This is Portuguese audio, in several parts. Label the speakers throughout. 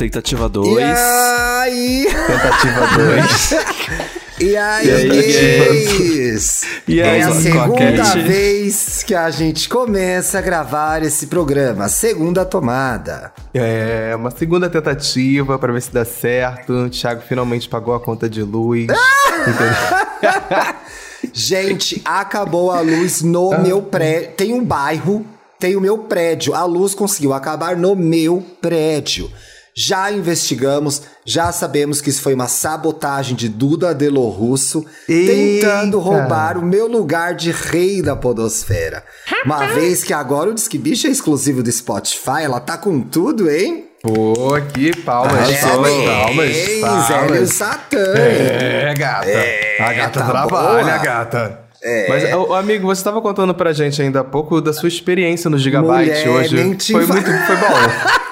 Speaker 1: Tentativa 2.
Speaker 2: E aí?
Speaker 3: Tentativa 2.
Speaker 2: E aí,
Speaker 1: E aí,
Speaker 2: gays?
Speaker 1: E
Speaker 2: É
Speaker 1: aí,
Speaker 2: a
Speaker 1: com a
Speaker 2: segunda
Speaker 1: Cat?
Speaker 2: vez que a gente começa a gravar esse programa, segunda tomada.
Speaker 3: É, uma segunda tentativa pra ver se dá certo. O Thiago finalmente pagou a conta de luz. Entendeu?
Speaker 2: Gente, acabou a luz no
Speaker 1: Ah.
Speaker 2: meu prédio. Tem um bairro, tem o meu prédio. A luz conseguiu acabar no meu prédio. Já investigamos, já sabemos que isso foi uma sabotagem de Duda Delo Russo
Speaker 3: Eita!
Speaker 2: tentando roubar o meu lugar de rei da podosfera. Uma vez que agora o Disque Bicho é exclusivo do Spotify, ela tá com tudo, hein?
Speaker 3: Pô, aqui, palmas, palmas, palmas,
Speaker 2: Parabéns,
Speaker 3: palmas.
Speaker 2: Hélio Satã.
Speaker 3: É, gata. a gata
Speaker 2: tá
Speaker 3: trabalha,
Speaker 2: boa.
Speaker 3: gata. Mas, ô, amigo, você estava contando pra gente ainda há pouco da sua experiência no Gigabyte
Speaker 2: Mulher,
Speaker 3: hoje. Foi muito, foi bom.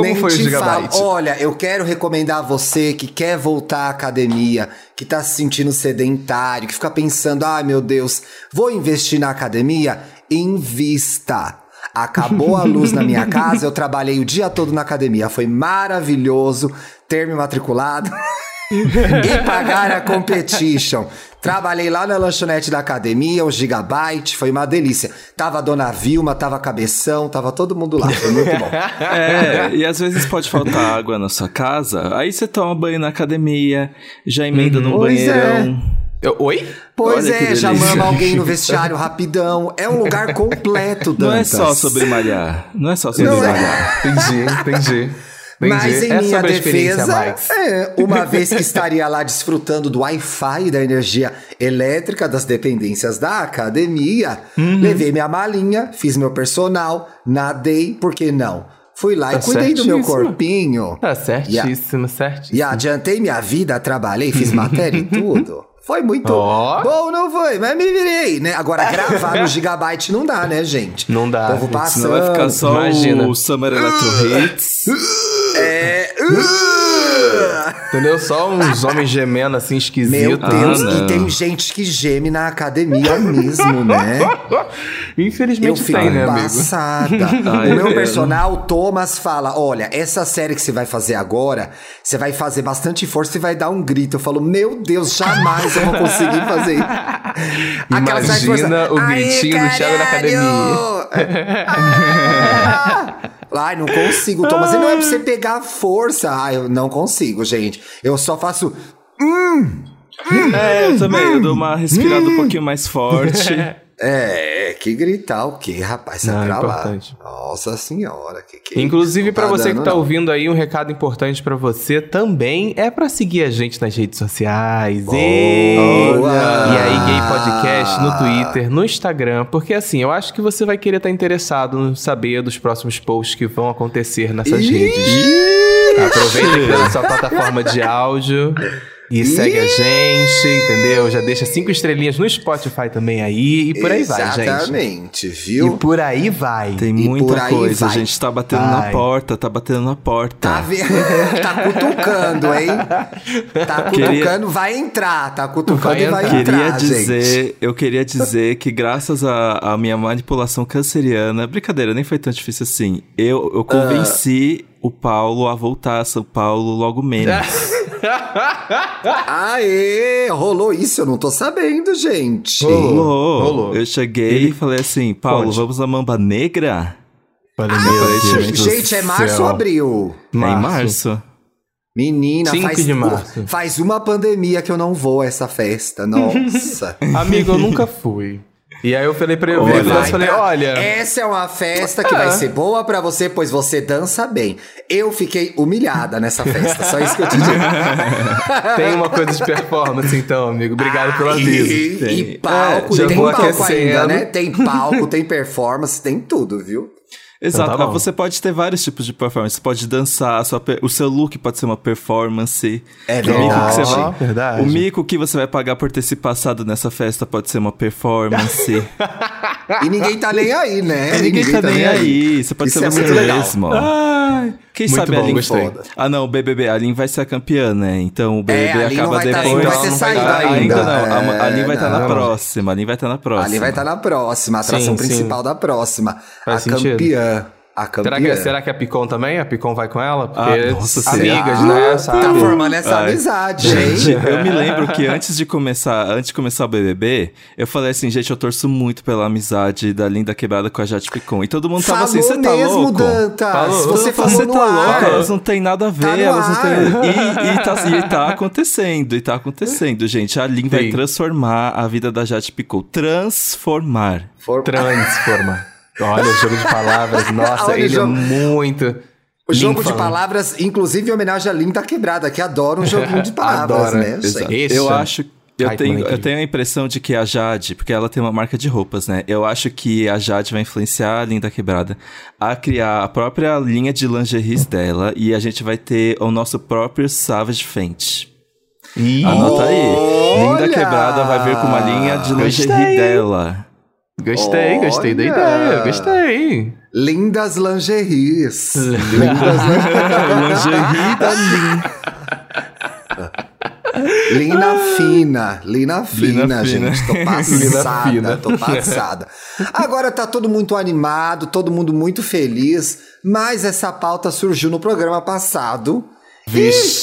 Speaker 3: Como
Speaker 2: Nem
Speaker 3: foi o
Speaker 2: te
Speaker 3: Gigabyte?
Speaker 2: falo. Olha, eu quero recomendar a você que quer voltar à academia, que tá se sentindo sedentário, que fica pensando, ai meu Deus, vou investir na academia? Invista. Acabou a luz na minha casa, eu trabalhei o dia todo na academia. Foi maravilhoso ter me matriculado e pagar a competition. Trabalhei lá na lanchonete da academia, o Gigabyte, foi uma delícia. Tava a dona Vilma, tava a Cabeção, tava todo mundo lá, foi muito bom.
Speaker 1: É, e às vezes pode faltar água na sua casa, aí você toma banho na academia, já emenda num
Speaker 3: Pois é.
Speaker 1: banheirão.
Speaker 3: Eu- Oi?
Speaker 2: Pois
Speaker 1: Olha
Speaker 2: é, já mama alguém no vestiário rapidão. É um lugar completo, Dantas.
Speaker 1: Não é só sobre malhar. Não é só sobre
Speaker 2: Não é.
Speaker 1: malhar.
Speaker 3: Entendi, entendi. Entendi.
Speaker 2: Mas em
Speaker 3: é
Speaker 2: minha
Speaker 3: a
Speaker 2: defesa, é, uma vez que estaria lá desfrutando do Wi-Fi e da energia elétrica das dependências da academia,
Speaker 3: Uhum.
Speaker 2: levei minha malinha, fiz meu personal, nadei, por que não? Fui lá
Speaker 3: Tá
Speaker 2: e cuidei do meu corpinho.
Speaker 3: Tá certíssimo, certíssimo.
Speaker 2: E adiantei minha vida, trabalhei, fiz matéria e tudo. Foi muito
Speaker 3: Ó.
Speaker 2: bom, não foi? Mas me virei, né? Agora, gravar no Gigabyte não dá, né, gente?
Speaker 3: Não dá,
Speaker 2: O povo
Speaker 3: gente,
Speaker 2: passando.
Speaker 1: Senão vai ficar só
Speaker 3: Imagina.
Speaker 1: o Summer Electro Hits.
Speaker 2: É...
Speaker 3: Entendeu? Só uns homens gemendo assim
Speaker 2: Meu
Speaker 3: esquisitos.
Speaker 2: Deus,
Speaker 1: Ah,
Speaker 2: e tem gente que geme na academia mesmo, né? Eu
Speaker 3: Infelizmente
Speaker 2: fico
Speaker 3: tem, né, amigo?
Speaker 2: passada.
Speaker 1: Ai,
Speaker 2: o meu
Speaker 1: é.
Speaker 2: personal, Thomas, fala: olha, essa série que você vai fazer agora, você vai fazer bastante força e vai dar um grito. Eu falo, meu Deus, jamais eu vou conseguir fazer isso.
Speaker 3: Imagina o
Speaker 2: "Ai,
Speaker 3: gritinho do Thiago na
Speaker 2: caralho!" Ah! Ai, não consigo, Thomas. E não é pra você pegar força. Ai, eu não consigo, gente. Eu só faço.
Speaker 1: É, eu também. Eu dou uma respirada um pouquinho mais forte.
Speaker 2: É, que gritar o quê, rapaz? Sai
Speaker 3: Não, é
Speaker 2: pra lá.
Speaker 3: importante.
Speaker 2: Nossa senhora, que que é
Speaker 3: Inclusive, pra
Speaker 2: Não
Speaker 3: você que tá
Speaker 2: não.
Speaker 3: ouvindo aí, um recado importante pra você também é pra seguir a gente nas redes sociais.
Speaker 2: Boa!
Speaker 3: E aí, Gay Podcast no Twitter, no Instagram, porque assim, eu acho que você vai querer estar interessado em saber dos próximos posts que vão acontecer nessas
Speaker 2: Ih!
Speaker 3: redes. Aproveita que tá na sua plataforma de áudio. E segue a gente, entendeu? Já deixa cinco estrelinhas no Spotify também aí. E por aí vai, gente.
Speaker 2: Exatamente,
Speaker 3: E
Speaker 2: viu?
Speaker 3: por aí vai.
Speaker 1: Tem
Speaker 2: E
Speaker 1: muita coisa.
Speaker 2: vai.
Speaker 1: A gente tá batendo na
Speaker 3: Vai.
Speaker 1: porta, tá batendo na porta.
Speaker 2: Tá vendo? tá cutucando, hein? Tá
Speaker 1: Queria-
Speaker 2: cutucando, vai entrar. Tá cutucando
Speaker 3: Vai
Speaker 2: e vai
Speaker 3: entrar.
Speaker 1: Queria
Speaker 2: entrar,
Speaker 1: dizer,
Speaker 2: gente.
Speaker 1: eu queria dizer que graças à à minha manipulação canceriana, brincadeira, nem foi tão difícil assim. Eu, eu convenci o Paulo a voltar a São Paulo logo menos.
Speaker 2: Aê, rolou isso, eu não tô sabendo, gente.
Speaker 1: Rolou.
Speaker 3: rolou.
Speaker 1: Eu cheguei e falei assim, Paulo,
Speaker 3: Conte.
Speaker 1: vamos na Mamba Negra?
Speaker 3: Falei,
Speaker 1: Ah,
Speaker 3: meu
Speaker 1: gente,
Speaker 3: Deus
Speaker 2: Gente, é março
Speaker 3: céu.
Speaker 2: ou abril?
Speaker 1: É em março.
Speaker 2: Menina,
Speaker 3: 5
Speaker 2: faz,
Speaker 3: de março.
Speaker 2: faz uma pandemia que eu não vou a essa festa. Nossa.
Speaker 3: Amigo, eu nunca fui. E aí eu falei pra ele, eu
Speaker 1: Olha.
Speaker 3: e
Speaker 2: Vai
Speaker 3: falei, olha...
Speaker 2: Essa é uma festa que
Speaker 3: É.
Speaker 2: vai ser boa pra você, pois você dança bem. Eu fiquei humilhada nessa festa, só isso que eu te digo.
Speaker 3: Tem uma coisa de performance, então, amigo. Obrigado pelo
Speaker 2: E,
Speaker 3: aviso.
Speaker 2: e
Speaker 1: Tem.
Speaker 2: palco,
Speaker 3: É, já
Speaker 2: tem palco
Speaker 3: aquecendo.
Speaker 2: ainda, né? Tem palco, tem performance, tem tudo, viu?
Speaker 1: Exato.
Speaker 3: Então tá bom.
Speaker 1: Você pode ter vários tipos de performance. Você pode dançar, a sua per- o seu look pode ser uma performance.
Speaker 2: É
Speaker 1: O mico, que você vai...
Speaker 3: verdade.
Speaker 1: o mico que você vai pagar por ter se passado nessa festa pode ser uma performance.
Speaker 2: E ninguém tá nem aí, né?
Speaker 1: E ninguém tá nem aí. Você pode
Speaker 2: Isso
Speaker 1: ser
Speaker 2: é
Speaker 1: você
Speaker 2: muito legal.
Speaker 1: mesmo.
Speaker 3: Ai,
Speaker 1: Quem
Speaker 3: muito
Speaker 1: sabe
Speaker 3: bom,
Speaker 1: a Lin
Speaker 3: gostei.
Speaker 2: Foda.
Speaker 1: Ah, não, o BBB. A Lin vai ser a campeã, né? Então o BBB
Speaker 2: É, a Lin não
Speaker 1: acaba
Speaker 2: tá-
Speaker 1: depois.
Speaker 2: não vai ter saído
Speaker 1: tá-
Speaker 2: ainda.
Speaker 1: não. A, a Lin
Speaker 2: É,
Speaker 1: vai estar na
Speaker 3: não.
Speaker 1: próxima. A Lin vai estar na próxima.
Speaker 2: Ali vai estar na próxima, a atração
Speaker 3: Sim,
Speaker 2: principal da próxima.
Speaker 3: Faz
Speaker 2: a
Speaker 3: sentido.
Speaker 2: campeã. A campeã.
Speaker 3: Será que, será que a Picon também? A Picon vai com ela? Porque
Speaker 1: Ah, nossa,
Speaker 3: amigas,
Speaker 2: será?
Speaker 3: né? Sabe?
Speaker 2: Tá formando essa
Speaker 1: Ai.
Speaker 2: amizade,
Speaker 1: Gente, eu me lembro que antes de começar, antes de começar o BBB, eu falei assim, gente, eu torço muito pela amizade da Linda Quebrada com a Jade Picon. E todo mundo tava
Speaker 2: Falou
Speaker 1: assim, você tá
Speaker 2: mesmo,
Speaker 1: louco?
Speaker 2: Dantas.
Speaker 3: Falou.
Speaker 2: Você falou
Speaker 1: Você tá
Speaker 2: ar.
Speaker 1: louca, elas não têm nada a ver,
Speaker 2: Tá
Speaker 1: elas não têm. E, e, tá, e tá acontecendo, e tá acontecendo, gente. A Lin vai transformar a vida da Jade Picon. Transformar.
Speaker 2: For-
Speaker 3: Transforma. Olha, o jogo de palavras, nossa, ele
Speaker 2: jogo.
Speaker 3: é muito.
Speaker 2: O jogo de palavras, inclusive em homenagem a Linda Quebrada, que adora um joguinho de palavras,
Speaker 3: Adora,
Speaker 2: né?
Speaker 3: exato.
Speaker 1: eu
Speaker 3: é-
Speaker 1: acho. Eu tenho,
Speaker 3: é
Speaker 1: eu tenho a impressão de que a Jade, porque ela tem uma marca de roupas, né? Eu acho que a Jade vai influenciar a Linda Quebrada a criar a própria linha de lingeries dela e a gente vai ter o nosso próprio Savage Fenty.
Speaker 3: Ih,
Speaker 1: Anota aí.
Speaker 2: Olha!
Speaker 1: Linda Quebrada vai vir com uma linha de lingerie dela.
Speaker 3: Gostei, gostei da
Speaker 2: Olha.
Speaker 3: ideia, gostei.
Speaker 2: Lindas lingeries. Lindas
Speaker 1: lingerie da Lin.
Speaker 2: Lina fina, Lina fina,
Speaker 1: Lina fina.
Speaker 2: gente. Tô
Speaker 3: Lina
Speaker 2: passada,
Speaker 3: fina.
Speaker 2: tô passada. Agora tá todo muito animado, todo mundo muito feliz, mas essa pauta surgiu no programa passado.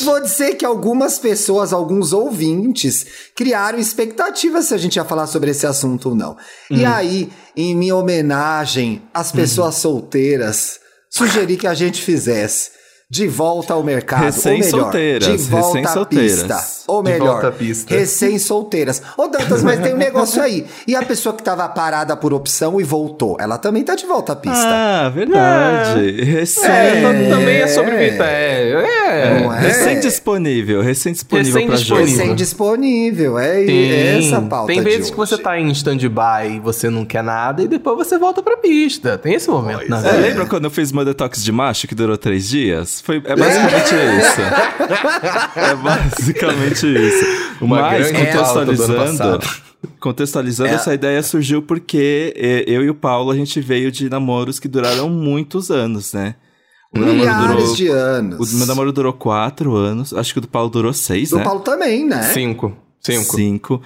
Speaker 2: E vou dizer que algumas pessoas, alguns ouvintes, criaram expectativas se a gente ia falar sobre esse assunto ou não. E
Speaker 3: Hum.
Speaker 2: aí, em minha homenagem às pessoas solteiras, sugeri que a gente fizesse de volta ao mercado. ou melhor,
Speaker 1: Recém-solteiras,
Speaker 2: de volta à pista. Ou
Speaker 3: De
Speaker 2: melhor,
Speaker 3: volta à pista.
Speaker 2: recém-solteiras. Ô, Dantas, mas tem um negócio aí. E a pessoa que tava parada por opção e voltou, ela também tá de volta à pista.
Speaker 1: Ah, verdade. Recém.
Speaker 3: É, tam- também é sobre vida. É, é.
Speaker 2: Não é?
Speaker 1: Recém disponível, recém disponível pra jogo.
Speaker 3: Recém-disponível.
Speaker 2: Recém-disponível, é
Speaker 3: Tem,
Speaker 2: é essa a pauta
Speaker 3: tem
Speaker 2: de
Speaker 3: vezes que você tá em stand-by e você não quer nada e depois você volta pra pista. Tem esse momento na vida.
Speaker 1: lembra quando eu fiz meu detox de macho que durou três dias? Foi, é basicamente isso. É basicamente isso.
Speaker 3: Uma
Speaker 1: Mas
Speaker 3: grande ano
Speaker 1: contextualizando, contextualizando
Speaker 2: É.
Speaker 1: essa ideia surgiu porque eh, eu e o Paulo a gente veio de namoros que duraram muitos anos, né? O
Speaker 2: Milhares
Speaker 1: durou,
Speaker 2: de anos.
Speaker 1: o meu namoro durou quatro anos, acho que o do Paulo durou seis,
Speaker 2: Do
Speaker 1: né?
Speaker 2: Paulo também, né?
Speaker 3: Cinco. Cinco.
Speaker 1: Cinco.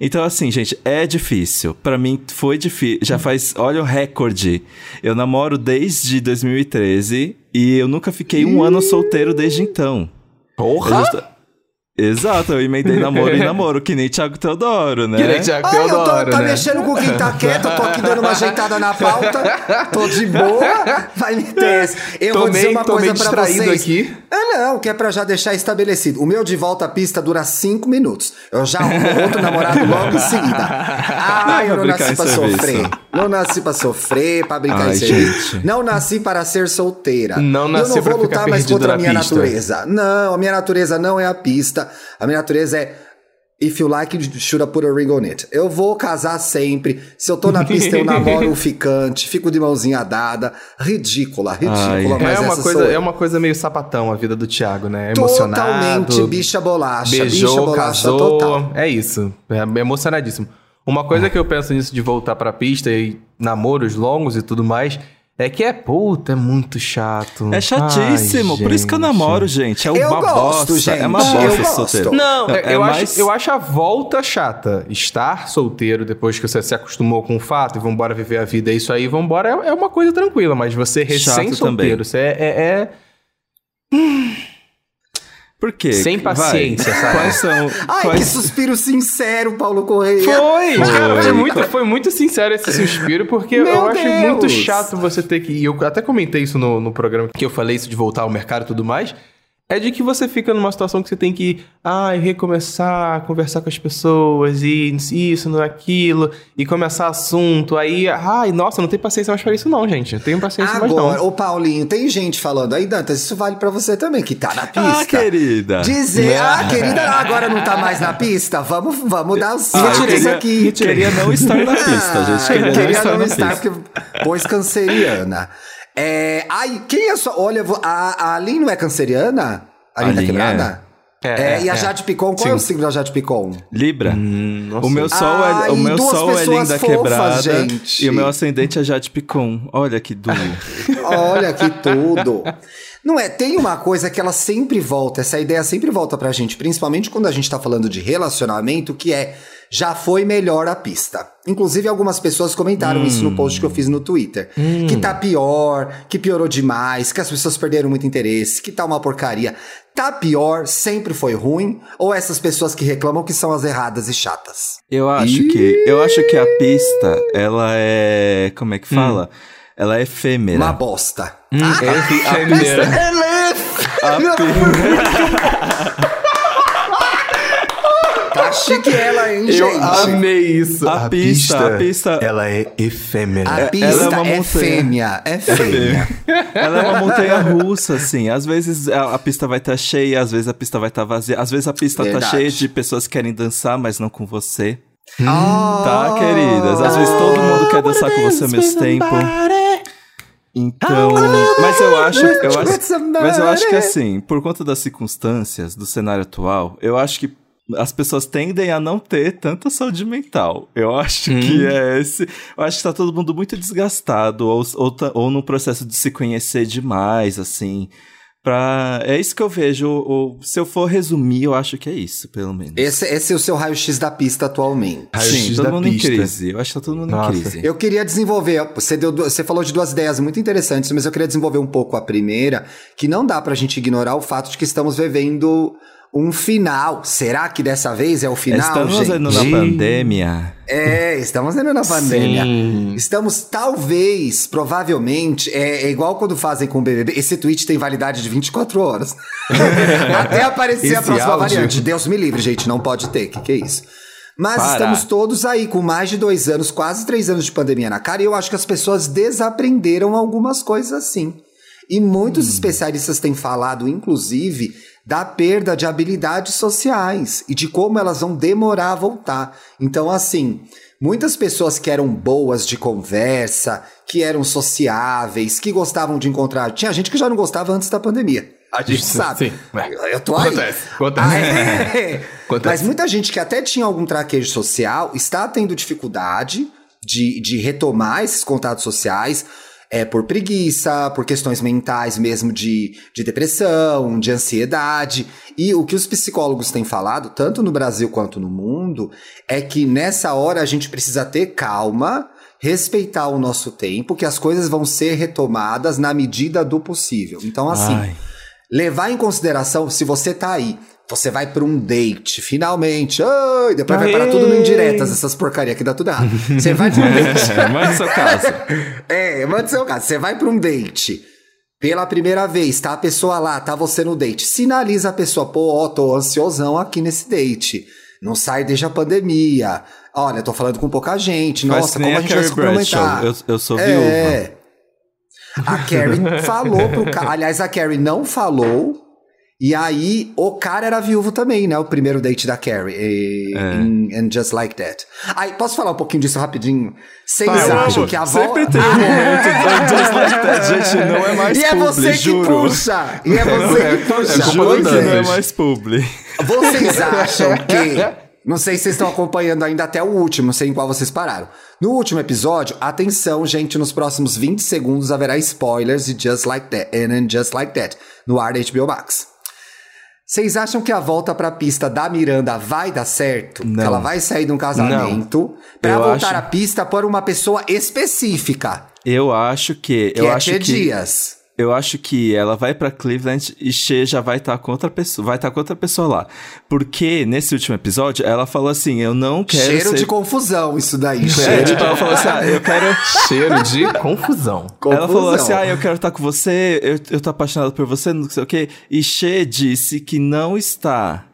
Speaker 1: Então, assim, gente, é difícil. Pra mim foi difícil. Já faz. Olha o recorde. Eu namoro desde 2013 e eu nunca fiquei um ano solteiro desde então.
Speaker 3: Porra!
Speaker 1: Eu Exato, eu emendei namoro e namoro, que nem Thiago Teodoro, né?
Speaker 3: Que nem Thiago
Speaker 2: Ah, eu tô,
Speaker 3: Teodoro,
Speaker 2: tá
Speaker 3: né?
Speaker 2: mexendo com quem tá quieto, eu tô aqui dando uma ajeitada na pauta, tô de boa, vai me ter. Eu vou dizer uma coisa pra vocês.
Speaker 3: aqui.
Speaker 2: Ah, não, que é pra já deixar estabelecido. O meu de volta à pista dura cinco minutos. Eu já arrumo outro namorado logo em seguida. Ah, eu não nasci pra
Speaker 1: em serviço.
Speaker 2: sofrer. Não nasci pra sofrer, pra brincar
Speaker 1: Ai,
Speaker 2: em serviço.
Speaker 1: gente.
Speaker 2: Não nasci para ser solteira.
Speaker 3: Não
Speaker 2: eu
Speaker 3: nasceu
Speaker 2: não
Speaker 3: pra
Speaker 2: vou
Speaker 3: ficar
Speaker 2: lutar mais contra a minha
Speaker 3: pista.
Speaker 2: natureza. Não, a minha natureza não é a pista. A minha natureza é If you like, you should put a ring on it. Eu vou casar sempre. Se eu tô na pista, eu namoro um ficante, fico de mãozinha dada. Ridícula, ridícula,
Speaker 1: Ai.
Speaker 2: mas
Speaker 3: É uma,
Speaker 2: essa
Speaker 3: coisa, é uma coisa meio sapatão a vida do Thiago, né? Emocionado.
Speaker 2: Totalmente bicha bolacha. bicha
Speaker 3: Beijou,
Speaker 2: bolacha
Speaker 3: casou.
Speaker 2: total.
Speaker 3: É isso. É emocionadíssimo. Uma coisa que eu penso nisso de voltar pra pista e namoros longos e tudo mais é que é puta, é muito chato.
Speaker 1: É chatíssimo,
Speaker 3: Ai,
Speaker 1: por isso que eu namoro, gente. É
Speaker 2: Eu
Speaker 1: uma
Speaker 2: gosto,
Speaker 1: bosta.
Speaker 2: gente,
Speaker 1: É uma
Speaker 2: eu
Speaker 1: bosta
Speaker 2: gosto.
Speaker 1: solteiro.
Speaker 3: Não,
Speaker 1: é
Speaker 3: eu,
Speaker 1: mais-
Speaker 3: acho, eu acho a volta chata. Estar solteiro depois que você se acostumou com o fato e vambora viver a vida, é isso aí, vambora, é, é uma coisa tranquila. Mas você recém-solteiro,
Speaker 1: também.
Speaker 3: você é, é- é
Speaker 1: Por quê?
Speaker 3: Sem
Speaker 1: Vai.
Speaker 3: paciência, sabe?
Speaker 1: Quais são.
Speaker 2: Ai,
Speaker 1: quais...
Speaker 2: que suspiro sincero, Paulo Correia.
Speaker 3: Foi! Cara, foi
Speaker 1: Foi.
Speaker 3: muito, foi muito sincero esse suspiro, porque
Speaker 2: Meu
Speaker 3: eu acho
Speaker 2: Deus!
Speaker 3: muito chato você ter que. E eu até comentei isso no, no programa que eu falei isso de voltar ao mercado e tudo mais. É de que você fica numa situação que você tem que ai, recomeçar, conversar com as pessoas, e isso, não é aquilo, e começar assunto. Aí, ai, nossa, não tem paciência mais pra isso, não, gente. Não tenho paciência mais,
Speaker 2: Agora,
Speaker 3: não.
Speaker 2: ô Paulinho, tem gente falando aí, Dantas, isso vale pra você também, que tá na pista.
Speaker 1: Ah, querida.
Speaker 2: Dizer, ah, querida, agora não tá mais na pista? Vamos, vamos dar os
Speaker 1: Ah, queria,
Speaker 2: aqui.
Speaker 1: queria não estar na pista, gente.
Speaker 2: Ah,
Speaker 1: Queria, não estar na pista.
Speaker 2: porque pois canceriana. É, ai, quem é só. Olha, a, a Aline não é canceriana? A Aline tá
Speaker 1: Aline
Speaker 2: quebrada?
Speaker 3: é.
Speaker 2: É,
Speaker 3: É,
Speaker 2: e a
Speaker 3: é.
Speaker 2: Jade Picon, qual
Speaker 3: Sim.
Speaker 2: é o signo da Jade Picon?
Speaker 1: Libra.
Speaker 3: Hum,
Speaker 1: O meu sol é, o meu sol é linda
Speaker 2: fofas,
Speaker 1: quebrada
Speaker 2: gente.
Speaker 1: e o meu ascendente é Jade Picon. Olha que duro.
Speaker 2: Olha que tudo. Não é? Tem uma coisa que ela sempre volta, essa ideia sempre volta pra gente, principalmente quando a gente tá falando de relacionamento, que é já foi melhor a pista. Inclusive, algumas pessoas comentaram hum. isso no post que eu fiz no Twitter. Hum. Que tá pior, que piorou demais, que as pessoas perderam muito interesse, que tá uma porcaria. Tá pior, sempre foi ruim, ou essas pessoas que reclamam que são as erradas e chatas?
Speaker 1: Eu acho que. Eu acho que a pista, ela é. Como é que fala? Hum. Ela é efêmera.
Speaker 2: Uma bosta.
Speaker 3: Hum, ah, é efêmera.
Speaker 2: Ela é efêmera. Tá chique ela, hein, gente?
Speaker 3: Eu amei isso.
Speaker 1: A, a pista, pista, a pista.
Speaker 3: Ela é efêmera.
Speaker 2: A pista ela é, uma é fêmea. É fêmea.
Speaker 1: ela é uma montanha russa, assim. Às vezes a, a pista vai estar tá cheia, às vezes a pista vai estar tá vazia. Às vezes a pista tá Verdade. tá cheia de pessoas que querem dançar, mas não com você.
Speaker 2: Hum,
Speaker 1: tá, queridas? Às vezes todo mundo quer dançar com você ao mesmo tempo. Então, mas eu acho, eu acho, mas eu acho que assim, por conta das circunstâncias do cenário atual, eu acho que as pessoas tendem a não ter tanta saúde mental. Eu acho hum. que é esse. Eu acho que tá todo mundo muito desgastado, ou, ou, tá, ou no processo de se conhecer demais, assim. Pra... É isso que eu vejo. Ou, se eu for resumir, eu acho que é isso, pelo menos.
Speaker 2: Esse, esse é o seu raio-x da pista atualmente.
Speaker 1: Raio Sim, todo mundo pista. em crise. Eu acho que tá todo mundo Nossa. em crise.
Speaker 2: Eu queria desenvolver. Você, deu, você falou de duas ideias muito interessantes, mas eu queria desenvolver um pouco a primeira, que não dá pra gente ignorar o fato de que estamos vivendo um final. Será que dessa vez é o final,
Speaker 1: estamos gente? Indo na pandemia.
Speaker 2: É, estamos indo na pandemia. Sim. Estamos, talvez, provavelmente, é, é, igual quando fazem com o BBB. Esse tweet tem validade de 24 horas. Até aparecer Esse a próxima áudio. variante. Deus me livre, gente, não pode ter. Que que é isso? Mas Para. estamos todos aí com mais de dois anos, quase três anos de pandemia na cara, e eu acho que as pessoas desaprenderam algumas coisas assim. E muitos hum. especialistas têm falado, inclusive, da perda de habilidades sociais e de como elas vão demorar a voltar. Então, assim, muitas pessoas que eram boas de conversa, que eram sociáveis, que gostavam de encontrar. Tinha gente que já não gostava antes da pandemia. A gente Isso, sabe. Sim. Eu tô aí. Acontece. Acontece. Ah, é. Acontece. Mas muita gente que até tinha algum traquejo social está tendo dificuldade de, de retomar esses contatos sociais é por preguiça, por questões mentais mesmo de, de depressão, de ansiedade. E o que os psicólogos têm falado, tanto no Brasil quanto no mundo, é que nessa hora a gente precisa ter calma, respeitar o nosso tempo, que as coisas vão ser retomadas na medida do possível. Então, assim, Ai. levar em consideração se você tá aí você vai para um date, finalmente. Ai, depois Aê. vai parar tudo no indiretas, essas porcaria que dá tudo errado. Você vai para um date.
Speaker 1: É, manda seu caso.
Speaker 2: É, manda seu caso. Você vai para um date. Pela primeira vez, tá a pessoa lá, tá você no date. Sinaliza a pessoa, pô, ó, tô ansiosão aqui nesse date. Não sai desde a pandemia. Olha, tô falando com pouca gente. Nossa, como a, a gente vai se complementar?
Speaker 1: Eu, eu sou viúva. É.
Speaker 2: A Carrie falou pro cara. Aliás, a Carrie não falou e aí, o cara era viúvo também, né? O primeiro date da Carrie. E, é. in, and Just Like That. Aí, posso falar um pouquinho disso rapidinho? Vocês acham que a avó...
Speaker 1: Sempre tem um momento do Just Like That, gente, não é mais
Speaker 2: E
Speaker 1: é
Speaker 2: você que
Speaker 1: juro.
Speaker 2: puxa! E é você é, que puxa! É,
Speaker 1: juro que não é mais publi.
Speaker 2: Vocês acham que... Não sei se vocês estão acompanhando ainda até o último, não sei em qual vocês pararam. No último episódio, atenção, gente, nos próximos 20 segundos haverá spoilers de Just Like That and Just Like That no ar da HBO Max. Vocês acham que a volta pra pista da Miranda vai dar certo? Não. Que ela vai sair de um casamento para voltar acho... à pista por uma pessoa específica.
Speaker 1: Eu acho que.
Speaker 2: que
Speaker 1: eu
Speaker 2: é
Speaker 1: acho
Speaker 2: que
Speaker 1: Dias. Eu acho que ela vai para Cleveland e She já vai estar tá com outra pessoa, vai estar tá com outra pessoa lá. Porque nesse último episódio ela falou assim: "Eu não quero
Speaker 2: Cheiro
Speaker 1: ser...
Speaker 2: de confusão isso daí.
Speaker 1: É,
Speaker 2: cheiro
Speaker 1: tipo, ela falou assim: ah, "Eu quero
Speaker 3: cheiro de confusão.
Speaker 1: confusão. Ela falou assim: "Ah, eu quero estar tá com você, eu, eu tô apaixonado por você, não sei o quê". E She disse que não está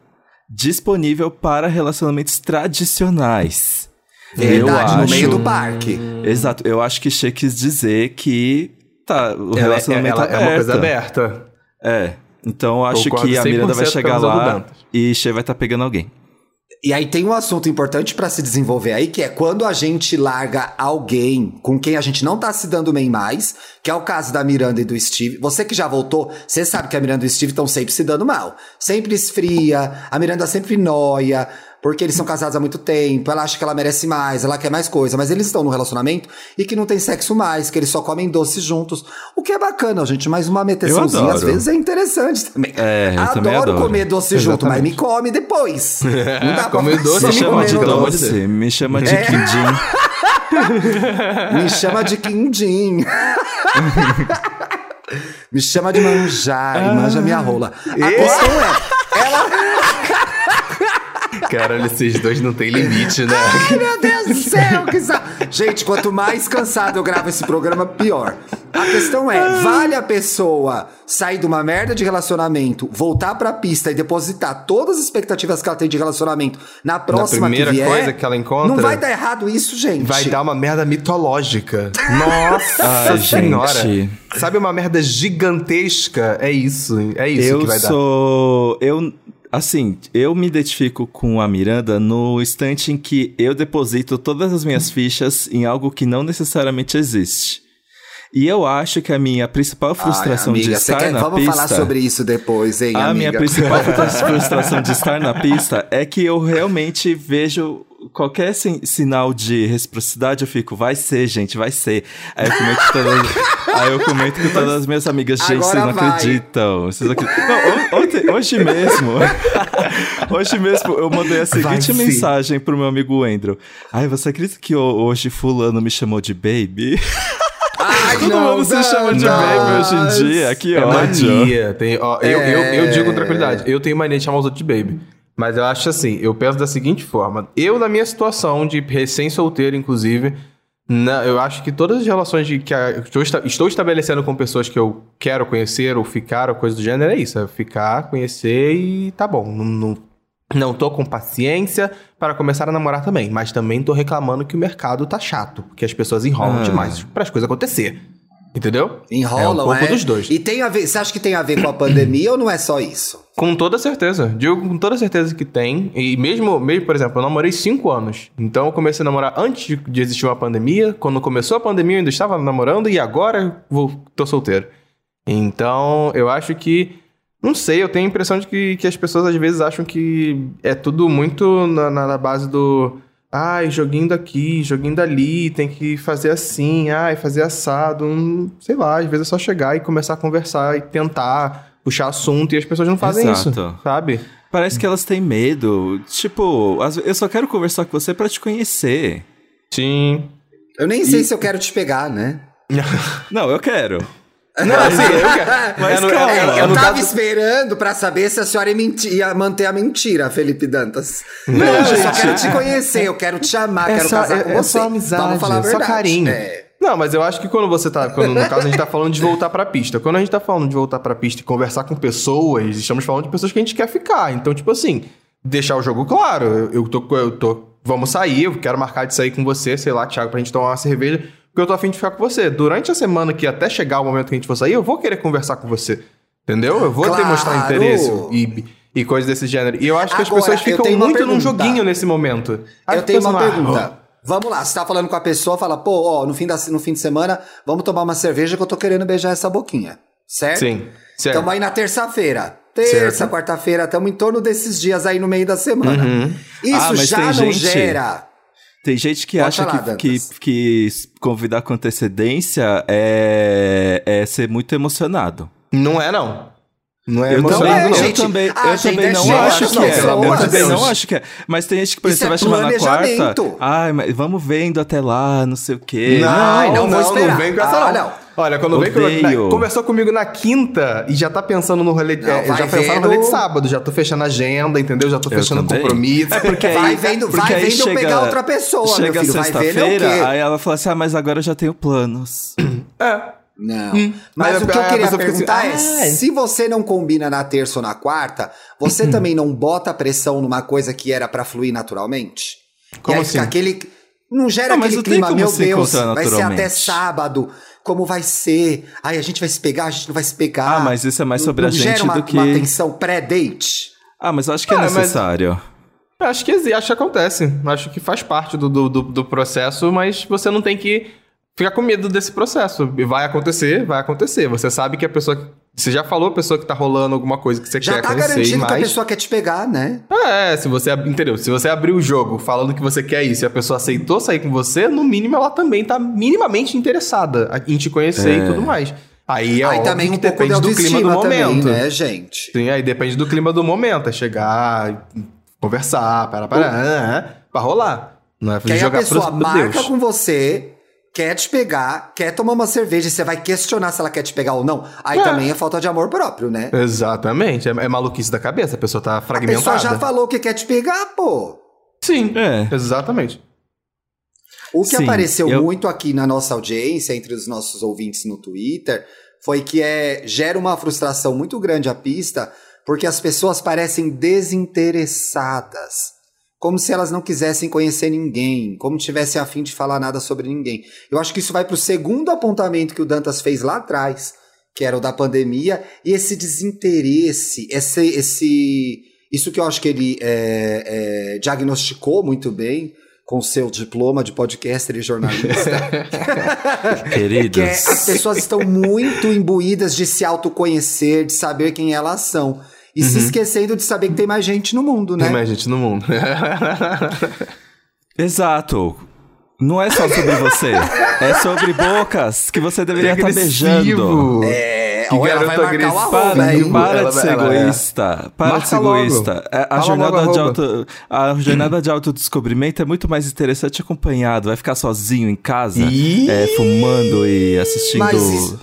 Speaker 1: disponível para relacionamentos tradicionais.
Speaker 2: Verdade, eu no acho... meio do parque.
Speaker 1: Exato, eu acho que She quis dizer que tá, o
Speaker 3: ela,
Speaker 1: relacionamento
Speaker 3: ela, é uma coisa aberta.
Speaker 1: É. Então eu acho que a Miranda vai chegar lá e Shea vai estar tá pegando alguém.
Speaker 2: E aí tem um assunto importante para se desenvolver aí, que é quando a gente larga alguém com quem a gente não tá se dando bem mais, que é o caso da Miranda e do Steve. Você que já voltou, você sabe que a Miranda e o Steve estão sempre se dando mal. Sempre esfria, a Miranda sempre noia, porque eles são casados há muito tempo, ela acha que ela merece mais, ela quer mais coisa, mas eles estão no relacionamento e que não tem sexo mais, que eles só comem doces juntos. O que é bacana, gente, mas uma meteçãozinha às
Speaker 1: adoro.
Speaker 2: vezes é interessante também.
Speaker 1: É, eu também adoro.
Speaker 2: comer doce junto, mas
Speaker 3: Exatamente.
Speaker 2: me come depois. Não dá pra
Speaker 3: Come
Speaker 2: ficar
Speaker 3: doce
Speaker 1: Me chama de doce,
Speaker 3: Deus.
Speaker 1: me chama de
Speaker 2: É.
Speaker 1: quindim.
Speaker 2: Me chama de quindim. Me chama de manjar e manja minha rola. A questão é, ela...
Speaker 3: Caralho, esses dois não tem limite, né?
Speaker 2: Ai, meu Deus do céu, que sa... Gente, quanto mais cansado eu gravo esse programa, pior. A questão é, vale a pessoa sair de uma merda de relacionamento, voltar pra pista e depositar todas as expectativas que ela tem de relacionamento na próxima
Speaker 3: primeira
Speaker 2: que vier?
Speaker 3: coisa que ela encontra?
Speaker 2: Não vai dar errado isso, gente.
Speaker 3: Vai dar uma merda mitológica. Nossa
Speaker 1: Ai,
Speaker 3: senhora.
Speaker 1: gente.
Speaker 3: Sabe uma merda gigantesca? É isso. É isso
Speaker 1: eu
Speaker 3: que vai dar.
Speaker 1: sou. Eu. Assim, eu me identifico com a Miranda no instante em que eu deposito todas as minhas fichas em algo que não necessariamente existe. E eu acho que a minha principal frustração
Speaker 2: Ai, amiga,
Speaker 1: de estar
Speaker 2: quer...
Speaker 1: na
Speaker 2: Vamos
Speaker 1: pista.
Speaker 2: falar sobre isso depois, hein,
Speaker 1: A
Speaker 2: amiga?
Speaker 1: minha principal frustração de estar na pista é que eu realmente vejo qualquer sin- sinal de reciprocidade, eu fico, vai ser, gente, vai ser. Aí eu comento, com todas, aí eu comento com todas as minhas amigas, gente, vocês não
Speaker 2: vai.
Speaker 1: acreditam. Vocês não. Não, on- ontem- hoje mesmo, hoje mesmo eu mandei a seguinte
Speaker 3: sim.
Speaker 1: mensagem pro meu amigo Andrew. Ai, você acredita que ho- hoje fulano me chamou de baby?
Speaker 2: Ai,
Speaker 1: Todo mundo se chama de baby hoje em dia, que
Speaker 3: É
Speaker 1: ódio.
Speaker 3: mania. Tem, ó, eu, eu, eu
Speaker 2: É.
Speaker 3: digo com tranquilidade. Eu tenho mania de chamar os outros de baby. Mas eu acho assim, eu penso da seguinte forma. Eu, na minha situação de recém-solteiro, inclusive, na- eu acho que todas as relações de, que a- estou, estou estabelecendo com pessoas que eu quero conhecer ou ficar ou coisa do gênero é isso. É ficar, conhecer e tá bom. Não, não, não tô com paciência para começar a namorar também. Mas também tô reclamando que o mercado tá chato. Que as pessoas enrolam
Speaker 1: Ah.
Speaker 3: demais para as coisas acontecer. Entendeu?
Speaker 2: Enrolam,
Speaker 3: É um pouco
Speaker 2: é?
Speaker 3: dos dois.
Speaker 2: E tem a ver, você acha que tem a ver com a pandemia ou não é só isso?
Speaker 3: Com toda certeza. Digo com toda certeza que tem. E mesmo, mesmo, por exemplo, eu namorei cinco anos. Então eu comecei a namorar antes de- existir uma pandemia. Quando começou a pandemia eu ainda estava namorando e agora eu vou, tô solteiro. Então eu acho que. Não sei, eu tenho a impressão de que, que as pessoas às vezes acham que é tudo muito na- na base do. Ai, joguinho daqui, joguinho dali, tem que fazer assim, ai, fazer assado. Hum, sei lá, às vezes é só chegar e começar a conversar e tentar puxar assunto e as pessoas não fazem
Speaker 1: Exato.
Speaker 3: isso, sabe?
Speaker 1: Parece que elas têm medo. Tipo, eu só quero conversar com você pra te conhecer.
Speaker 3: Sim.
Speaker 2: Eu nem sei se eu quero te pegar, né?
Speaker 1: Não, eu quero.
Speaker 3: Não, assim, eu.
Speaker 1: Mas
Speaker 2: eu
Speaker 3: no
Speaker 2: tava
Speaker 3: caso-
Speaker 2: esperando pra saber se a senhora ia, menti- ia manter a mentira, Felipe Dantas. Não,
Speaker 3: Não,
Speaker 2: eu só
Speaker 3: gente.
Speaker 2: quero te conhecer, eu quero te chamar,
Speaker 3: É
Speaker 2: quero
Speaker 3: só-
Speaker 2: casar
Speaker 3: é-
Speaker 2: com
Speaker 3: é
Speaker 2: você.
Speaker 3: só amizade,
Speaker 2: Vamos falar a
Speaker 3: é só
Speaker 2: verdade.
Speaker 3: carinho.
Speaker 2: É.
Speaker 3: Não, mas eu acho que quando você tá. Quando, no caso, a gente tá falando de voltar pra pista. Quando a gente tá falando de voltar pra pista e conversar com pessoas, estamos falando de pessoas que a gente quer ficar. Então, tipo assim, deixar o jogo claro. Eu, eu tô. Eu tô vamos sair, eu quero marcar de sair com você, sei lá, Thiago, pra gente tomar uma cerveja. Porque eu tô afim de ficar com você. Durante a semana que até chegar o momento que a gente for sair, eu vou querer conversar com você. Entendeu? Eu vou
Speaker 2: Claro.
Speaker 3: demonstrar interesse e, e coisas desse gênero. E eu acho que as
Speaker 2: Agora,
Speaker 3: pessoas ficam muito num joguinho nesse momento. Aí
Speaker 2: Eu tenho uma pergunta. Vamos lá, você tá falando com a pessoa, fala, pô, ó, no fim, da, no fim de semana, vamos tomar uma cerveja que eu tô querendo beijar essa boquinha. Certo?
Speaker 3: Sim, certo.
Speaker 2: Tamo aí na terça-feira. Terça, quarta-feira, estamos em torno desses dias aí no meio da semana.
Speaker 3: Uhum.
Speaker 2: Isso
Speaker 1: Ah,
Speaker 2: já não
Speaker 1: gente-
Speaker 2: gera.
Speaker 1: Tem gente que
Speaker 2: Pode
Speaker 1: acha
Speaker 2: falar,
Speaker 1: que, que, que convidar com antecedência é, é ser muito emocionado.
Speaker 3: Não é, não. Não é
Speaker 1: Eu também,
Speaker 2: é,
Speaker 3: não.
Speaker 1: eu
Speaker 2: gente.
Speaker 1: também,
Speaker 2: A
Speaker 1: eu também
Speaker 2: é
Speaker 1: não
Speaker 2: cheia,
Speaker 1: acho que
Speaker 2: não,
Speaker 1: é.
Speaker 2: pelo
Speaker 1: Eu também não acho que é. Mas tem gente que, por exemplo,
Speaker 2: é
Speaker 1: você vai chamar na quarta. Ai, mas vamos vendo até lá, não sei o quê.
Speaker 3: Não,
Speaker 2: Ai, não
Speaker 3: não,
Speaker 2: vou
Speaker 3: não, vem com essa
Speaker 2: Ah,
Speaker 3: não.
Speaker 2: não.
Speaker 3: Olha, quando vem
Speaker 1: Odeio.
Speaker 3: com, na- conversou comigo na quinta e já tá pensando no rolê, é,
Speaker 2: vai
Speaker 3: já pensando no rolê de sábado, já tô fechando a agenda, entendeu? Já tô
Speaker 1: Eu
Speaker 3: fechando
Speaker 1: também.
Speaker 3: compromisso.
Speaker 1: É porque aí,
Speaker 2: Vai vendo- vai
Speaker 1: porque aí
Speaker 2: vendo eu
Speaker 1: chega,
Speaker 2: pegar outra pessoa, meu
Speaker 1: Chega
Speaker 2: filho, vai vendo é o
Speaker 1: sexta-feira,
Speaker 2: quê?
Speaker 1: aí ela fala assim: ah, mas agora eu já tenho planos.
Speaker 3: É.
Speaker 2: Não.
Speaker 3: Aí
Speaker 2: Mas
Speaker 3: a-
Speaker 2: o que eu
Speaker 3: a
Speaker 2: queria
Speaker 3: assim,
Speaker 2: perguntar é:
Speaker 3: "Ah,
Speaker 2: se você não combina na terça ou na quarta, você também não bota pressão numa coisa que era pra fluir naturalmente?
Speaker 3: Como
Speaker 2: e aí
Speaker 3: assim?
Speaker 2: fica aquele. Não gera
Speaker 1: Não, mas
Speaker 2: aquele clima, meu
Speaker 1: se
Speaker 2: Deus, vai ser até sábado. Como vai ser? Ai, a gente vai se pegar, a gente não vai se pegar.
Speaker 1: Ah, mas isso é mais
Speaker 2: Não-
Speaker 1: sobre a
Speaker 2: não
Speaker 1: gente
Speaker 2: gera uma,
Speaker 1: do que-
Speaker 2: uma tensão pré-date?
Speaker 1: Ah, mas eu acho que é
Speaker 3: Ah, mas-
Speaker 1: necessário.
Speaker 3: Acho que acho que acontece. Acho que faz parte do, do, do, do processo, mas você não tem que ficar com medo desse processo. Vai acontecer, vai acontecer. Você sabe que a pessoa Você já falou a pessoa que tá rolando alguma coisa que você
Speaker 2: Já
Speaker 3: quer
Speaker 2: tá
Speaker 3: conhecer
Speaker 2: garantido
Speaker 3: mais.
Speaker 2: que a pessoa quer te pegar, né?
Speaker 3: É, se você, entendeu? Se você abrir o jogo falando que você quer isso e a pessoa aceitou sair com você, no mínimo ela também tá minimamente interessada em te conhecer
Speaker 1: É.
Speaker 3: e tudo mais. Aí é
Speaker 2: Aí
Speaker 3: óbvio
Speaker 2: também
Speaker 3: que
Speaker 2: um pouco de
Speaker 3: depende do clima do
Speaker 2: autoestima também,
Speaker 3: momento.
Speaker 2: né, gente?
Speaker 3: Sim, aí depende do clima do momento. É chegar, conversar, para, para, ah, ah, pra rolar. Não é
Speaker 2: Que aí a
Speaker 3: jogar
Speaker 2: pessoa
Speaker 3: pro
Speaker 2: marca
Speaker 3: Deus.
Speaker 2: com você, quer te pegar, quer tomar uma cerveja e você vai questionar se ela quer te pegar ou não. Aí
Speaker 3: É.
Speaker 2: também é falta de amor próprio, né?
Speaker 3: Exatamente. É, é maluquice da cabeça. A pessoa tá
Speaker 2: A
Speaker 3: fragmentada.
Speaker 2: pessoa já falou que quer te pegar, pô.
Speaker 3: Sim,
Speaker 1: É.
Speaker 3: exatamente.
Speaker 2: O que
Speaker 1: Sim,
Speaker 2: apareceu
Speaker 1: eu-
Speaker 2: muito aqui na nossa audiência, entre os nossos ouvintes no Twitter, foi que é, gera uma frustração muito grande a pista, porque as pessoas parecem desinteressadas. Como se elas não quisessem conhecer ninguém, como tivessem a fim de falar nada sobre ninguém. Eu acho que isso vai pro segundo apontamento que o Dantas fez lá atrás, que era o da pandemia, e esse desinteresse, esse, esse isso que eu acho que ele é, é, diagnosticou muito bem com seu diploma de podcaster e jornalista,
Speaker 1: Queridos.
Speaker 2: que é, as pessoas estão muito imbuídas de se autoconhecer, de saber quem elas são. E se esquecendo de saber que tem mais gente no mundo, né?
Speaker 3: Tem mais gente no mundo.
Speaker 1: Exato. Não é só sobre você. é sobre bocas que você deveria estar beijando.
Speaker 2: É,
Speaker 3: Que
Speaker 2: ou ela vai
Speaker 3: garoto
Speaker 2: marcar o
Speaker 3: agressivo.
Speaker 2: arroba,
Speaker 1: Para, para
Speaker 3: Ela
Speaker 1: de ser
Speaker 3: ela é.
Speaker 1: egoísta. Para de ser
Speaker 3: logo.
Speaker 1: egoísta. É, A
Speaker 3: Fala
Speaker 1: jornada,
Speaker 3: logo
Speaker 1: de auto, a jornada de autodescobrimento é muito mais interessante acompanhado. Vai ficar sozinho em casa,
Speaker 3: Ih!
Speaker 1: é, fumando e assistindo.
Speaker 2: Mas isso-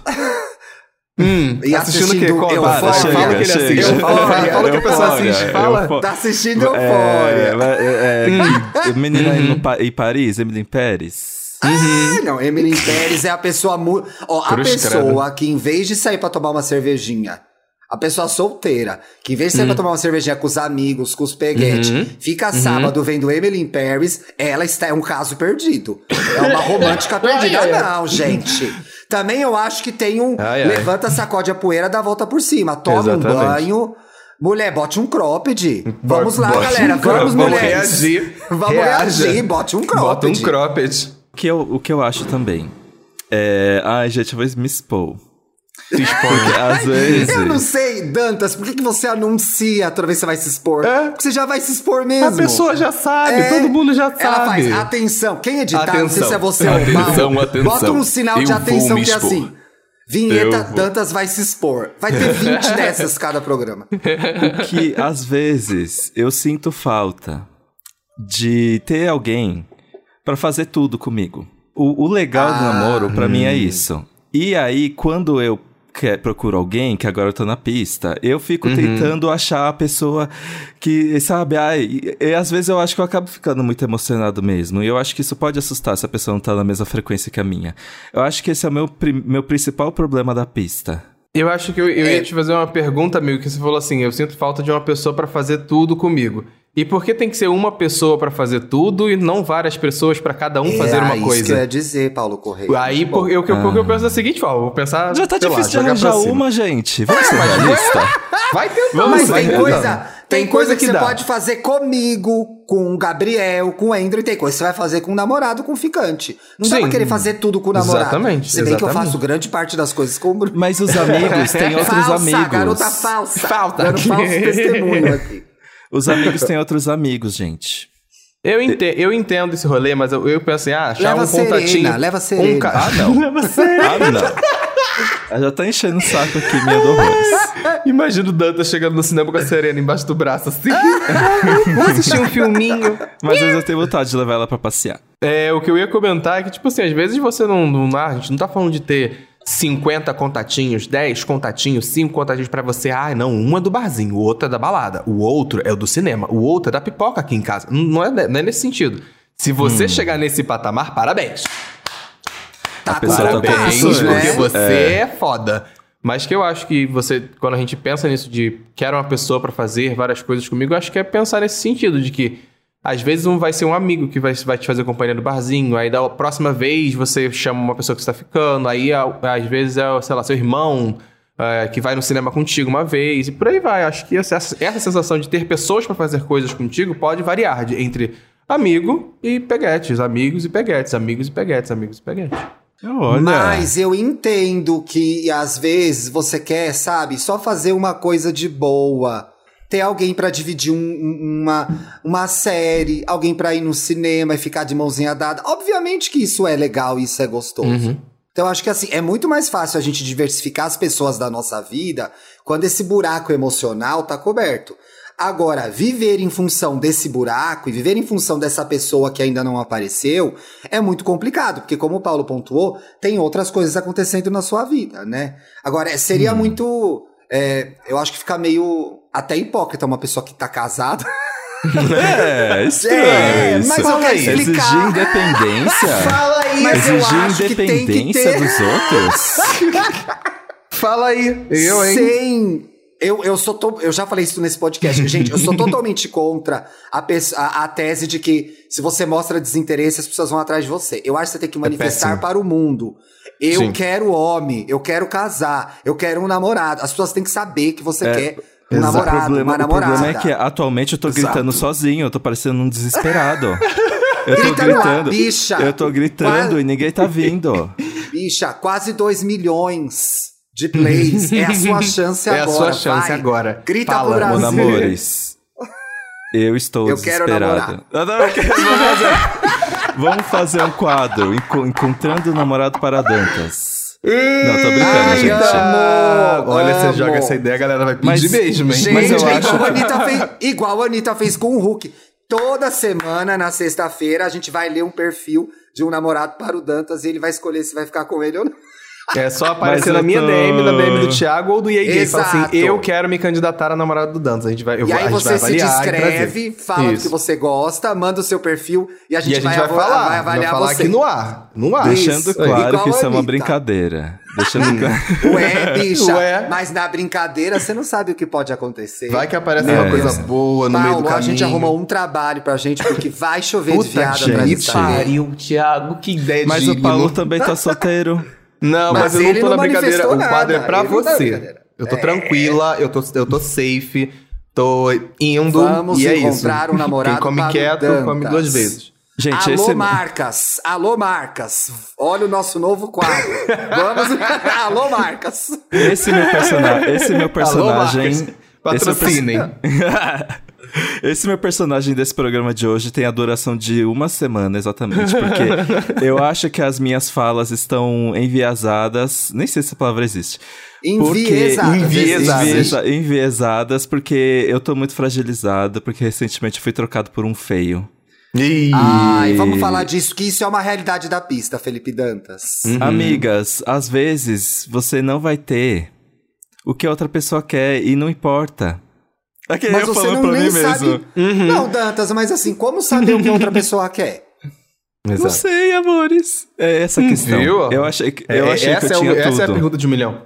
Speaker 3: Hum,
Speaker 2: E
Speaker 3: assistindo o quê?
Speaker 2: assistindo
Speaker 3: Conta,
Speaker 2: Eufória.
Speaker 3: fala, fala que ele
Speaker 1: Chega,
Speaker 3: assiste.
Speaker 1: chega.
Speaker 3: Fala, o que a pessoa
Speaker 1: Eufória,
Speaker 3: assiste. Fala.
Speaker 1: Eufória.
Speaker 2: Tá assistindo
Speaker 1: É,
Speaker 2: Eufória.
Speaker 1: é, é, que- menina
Speaker 3: Uhum.
Speaker 1: em Paris, Emily em Paris.
Speaker 2: Ah, não, Emily Pérez é a pessoa mu... Ó, a pessoa que em vez de sair pra tomar uma cervejinha, a pessoa solteira, que em vez de sair pra tomar uma cervejinha com os amigos, com os peguetes,
Speaker 3: Uhum.
Speaker 2: fica sábado vendo Emily in Paris, ela está é um caso perdido. É uma romântica perdida. Não, gente. Também eu acho que tem um
Speaker 3: Ai, ai.
Speaker 2: levanta, sacode a poeira, dá a volta por cima, toma um
Speaker 3: Exatamente.
Speaker 2: banho. Mulher, bote um cropped. Vamos lá,
Speaker 3: Bote
Speaker 2: galera.
Speaker 3: um
Speaker 2: vamos, mulheres.
Speaker 3: reagir.
Speaker 2: Vamos
Speaker 3: Reaja.
Speaker 2: reagir. Bote um cropped.
Speaker 3: Bota um cropped.
Speaker 1: O que eu, o que eu acho também é. Ai, gente, eu vou me expor.
Speaker 3: Se expõe.
Speaker 1: Porque às vezes.
Speaker 2: Eu não sei, Dantas, por que, que você anuncia toda vez que você vai se expor?
Speaker 3: É.
Speaker 2: Porque você já vai se expor mesmo.
Speaker 3: A pessoa já sabe,
Speaker 2: É,
Speaker 3: todo mundo já sabe.
Speaker 2: Ela faz, atenção, quem editar, não sei
Speaker 3: Atenção.
Speaker 2: se é você ou o
Speaker 3: Atenção, atenção.
Speaker 2: bota um sinal de
Speaker 3: Eu vou
Speaker 2: atenção que é
Speaker 3: expor.
Speaker 2: assim, vinheta. Dantas vai se expor. Vai ter 20 dessas cada programa.
Speaker 1: que às vezes eu sinto falta de ter alguém pra fazer tudo comigo. O, o legal do
Speaker 2: Ah,
Speaker 1: namoro pra mim é isso. E aí, quando eu que- procuro alguém, que agora eu tô na pista, eu fico tentando achar a pessoa que, sabe, ai, e, e às vezes eu acho que eu acabo ficando muito emocionado mesmo. E eu acho que isso pode assustar se a pessoa não tá na mesma frequência que a minha. Eu acho que esse é o meu, pri- meu principal problema da pista.
Speaker 3: Eu acho que eu, eu
Speaker 2: É.
Speaker 3: ia te fazer uma pergunta, amigo, que você falou assim: eu sinto falta de uma pessoa pra fazer tudo comigo. E por que tem que ser uma pessoa pra fazer tudo e não várias pessoas pra cada um fazer
Speaker 2: é
Speaker 3: uma
Speaker 2: isso que eu
Speaker 3: coisa?
Speaker 2: ia dizer, Paulo Correia.
Speaker 3: Aí por, eu, porque eu penso da seguinte forma: vou pensar.
Speaker 1: Já tá
Speaker 3: sei lá,
Speaker 1: difícil de arranjar uma, gente. Vamos ser realistas.
Speaker 3: Vai tentando,
Speaker 2: Mas
Speaker 3: vai
Speaker 2: tem
Speaker 3: tentando.
Speaker 2: coisa, tem coisa que, você
Speaker 3: dá.
Speaker 2: pode fazer comigo, com o Gabriel, com o Andrew, e tem coisa que você vai fazer com o namorado, com o ficante. Não dá
Speaker 3: Sim.
Speaker 2: pra querer fazer tudo com o namorado.
Speaker 3: Exatamente,
Speaker 2: Se bem que eu
Speaker 3: exatamente.
Speaker 2: faço grande parte das coisas com o Bruno.
Speaker 1: Mas os amigos têm outros
Speaker 2: falsa,
Speaker 1: amigos.
Speaker 2: garota falsa.
Speaker 3: Falta.
Speaker 2: Dando falso testemunho aqui.
Speaker 1: Os amigos têm outros amigos, gente.
Speaker 3: Eu entendo, eu entendo esse rolê, mas eu, eu penso assim, ah, achar
Speaker 2: Leva
Speaker 3: um contatinho.
Speaker 2: Serena, leva Serena.
Speaker 3: Um ca... Ah, não.
Speaker 1: Ah, não. Ela já tá enchendo o saco aqui, minha horrores.
Speaker 3: Imagina o Danta chegando no cinema com a Serena embaixo do braço, assim. Vamos assistir um filminho.
Speaker 1: Mas às vezes eu tenho vontade de levar ela pra passear.
Speaker 3: É, o que eu ia comentar é que, tipo assim, às vezes você não. não ah, a gente não tá falando de ter 50 contatinhos, 10 contatinhos, 5 contatinhos pra você. Ah, não, um é do barzinho, o outro é da balada, o outro é o do cinema, o outro é da pipoca aqui em casa. Não é, não é nesse sentido. Se você chegar nesse patamar, parabéns.
Speaker 2: Tá
Speaker 1: A pessoa tá
Speaker 3: Parabéns, porque
Speaker 2: né?
Speaker 3: você é. foda. Mas que eu acho que você, quando a gente pensa nisso de quero uma pessoa pra fazer várias coisas comigo, eu acho que é pensar nesse sentido de que às vezes um vai ser um amigo que vai, vai te fazer companhia no barzinho, aí da próxima vez você chama uma pessoa que está ficando, aí às vezes é, sei lá, seu irmão é, que vai no cinema contigo uma vez, e por aí vai. Acho que essa, essa sensação de ter pessoas pra fazer coisas contigo pode variar de- entre amigo e peguetes, amigos e peguetes, amigos e peguetes, amigos e peguetes.
Speaker 1: Olha.
Speaker 2: Mas eu entendo que às vezes você quer, sabe, só fazer uma coisa de boa. Ter alguém pra dividir um- um- uma, uma série, alguém pra ir no cinema e ficar de mãozinha dada. Obviamente que isso é legal, isso é gostoso. Então eu acho que assim, é muito mais fácil a gente diversificar as pessoas da nossa vida quando esse buraco emocional tá coberto. Agora, viver em função desse buraco e viver em função dessa pessoa que ainda não apareceu é muito complicado, porque como o Paulo pontuou, tem outras coisas acontecendo na sua vida, né? Agora, é- seria muito. é, eu acho que fica meio até hipócrita uma pessoa que tá casada.
Speaker 1: É, estranho
Speaker 2: É,
Speaker 1: isso.
Speaker 2: mas eu quero
Speaker 1: Exigir independência?
Speaker 2: Fala aí, mas eu
Speaker 1: Exigir
Speaker 2: acho que tem que
Speaker 1: independência
Speaker 2: ter.
Speaker 1: dos outros?
Speaker 3: Fala aí. Eu, hein?
Speaker 2: Sem. Eu, eu, sou to- eu já falei isso nesse podcast. Gente, eu sou totalmente contra a, a, a tese de que se você mostra desinteresse, as pessoas vão atrás de você. Eu acho que você tem que manifestar
Speaker 3: péssimo.
Speaker 2: para o mundo. Eu
Speaker 3: Sim.
Speaker 2: quero homem, eu quero casar, eu quero um namorado. As pessoas têm que saber que você quer um
Speaker 1: Exato.
Speaker 2: namorado,
Speaker 1: o problema,
Speaker 2: uma
Speaker 1: o
Speaker 2: namorada.
Speaker 1: problema é que atualmente eu tô
Speaker 2: Exato.
Speaker 1: gritando sozinho, eu tô parecendo um desesperado. Eu tô
Speaker 2: Grita
Speaker 1: gritando.
Speaker 2: bicha.
Speaker 1: Eu tô gritando
Speaker 2: Quase-
Speaker 1: e ninguém tá vindo.
Speaker 2: Bicha, quase 2 milhões de plays. É a sua chance
Speaker 3: É a
Speaker 2: agora.
Speaker 3: sua chance
Speaker 2: vai.
Speaker 3: agora.
Speaker 2: Grita
Speaker 3: Fala,
Speaker 2: pro
Speaker 1: Meus
Speaker 2: Brasil.
Speaker 1: amores. Eu estou
Speaker 2: Eu quero
Speaker 1: desesperado. Ah, não, eu quero- vamos, fazer, vamos fazer um quadro. Enco- Encontrando o namorado para Dantas. Não, tô brincando,
Speaker 2: Ai,
Speaker 1: gente.
Speaker 2: amo,
Speaker 3: Olha, você
Speaker 2: amo.
Speaker 3: joga essa ideia, a galera vai pedir
Speaker 1: Mas-
Speaker 3: mesmo, hein?
Speaker 2: Gente,
Speaker 1: Mas eu acho-
Speaker 2: igual, a Anitta fez, igual a Anitta fez com o Hulk. Toda semana, na sexta-feira, a gente vai ler um perfil de um namorado para o Dantas e ele vai escolher se vai ficar com ele ou não.
Speaker 3: É só aparecer
Speaker 1: Mas
Speaker 3: na minha
Speaker 1: tô-
Speaker 3: DM, na DM do Thiago ou do EA Gay. Fala assim, eu quero me candidatar a namorada do Dantas. A gente vai, eu
Speaker 2: e
Speaker 3: vou,
Speaker 2: aí
Speaker 3: a gente
Speaker 2: você
Speaker 3: vai
Speaker 2: se
Speaker 3: avaliar
Speaker 2: descreve, fala do
Speaker 3: Isso.
Speaker 2: que você gosta, manda o seu perfil e a gente,
Speaker 3: E a gente vai,
Speaker 2: ava-
Speaker 3: falar,
Speaker 2: vai avaliar
Speaker 3: vai falar
Speaker 2: você.
Speaker 3: aqui no ar. No ar.
Speaker 1: Deixando
Speaker 2: Isso,
Speaker 1: claro que isso é uma brincadeira. Deixando claro.
Speaker 2: Ué, bicha,
Speaker 3: Ué.
Speaker 2: mas na brincadeira você não sabe o que pode acontecer.
Speaker 3: Vai que aparece
Speaker 1: É.
Speaker 3: uma coisa boa no meio do
Speaker 2: Paulo,
Speaker 3: caminho.
Speaker 2: a gente arrumou um trabalho pra gente, porque vai chover de
Speaker 3: Puta que
Speaker 2: atrás
Speaker 1: gente.
Speaker 2: disso aí.
Speaker 3: pariu, Thiago. Que ideia
Speaker 1: Mas
Speaker 3: de
Speaker 1: o Paulo também tá solteiro.
Speaker 3: Não,
Speaker 2: Mas
Speaker 3: mas, eu não
Speaker 2: ele
Speaker 3: tô
Speaker 2: não
Speaker 3: na brincadeira. O quadro é pra
Speaker 2: ele tá
Speaker 3: você. Eu tô
Speaker 2: É.
Speaker 3: tranquila, eu tô, eu tô safe, tô indo
Speaker 2: Vamos
Speaker 3: e é isso.
Speaker 2: encontrar um namorado
Speaker 3: Quem come
Speaker 2: para o
Speaker 3: quieto,
Speaker 2: Dantas.
Speaker 3: come duas vezes.
Speaker 1: Gente,
Speaker 2: alô,
Speaker 1: esse.
Speaker 2: marcas! Alô, marcas! Olha o nosso novo quadro. Vamos. alô, marcas!
Speaker 1: Esse meu personagem. Esse meu personagem.
Speaker 3: Marcas,
Speaker 1: esse meu
Speaker 3: Patrocinem.
Speaker 1: Esse meu personagem desse programa de hoje tem a duração de uma semana, exatamente. Porque eu acho que as minhas falas estão enviesadas. Nem sei se essa palavra existe.
Speaker 2: Enviesadas.
Speaker 3: Enviesadas.
Speaker 1: Enviesa- enviesadas, porque eu tô muito fragilizado, porque recentemente fui trocado por um feio.
Speaker 2: Ai, vamos falar disso, que isso é uma realidade da pista, Felipe Dantas.
Speaker 3: Uhum.
Speaker 1: Amigas, às vezes você não vai ter o que a outra pessoa quer e não importa. Aqui
Speaker 2: Mas
Speaker 1: eu
Speaker 2: você não
Speaker 1: pra
Speaker 2: nem
Speaker 1: mim
Speaker 2: sabe.
Speaker 1: mesmo.
Speaker 3: Uhum.
Speaker 2: Não, Dantas, mas assim, como saber o que outra pessoa quer?
Speaker 1: Não
Speaker 3: Exato.
Speaker 1: sei, amores. É essa a questão.
Speaker 3: Viu?
Speaker 1: Eu achei que, eu
Speaker 3: É,
Speaker 1: achei
Speaker 3: essa
Speaker 1: que eu
Speaker 3: é o-
Speaker 1: tinha
Speaker 3: Essa é a
Speaker 1: tudo.
Speaker 3: pergunta de um milhão.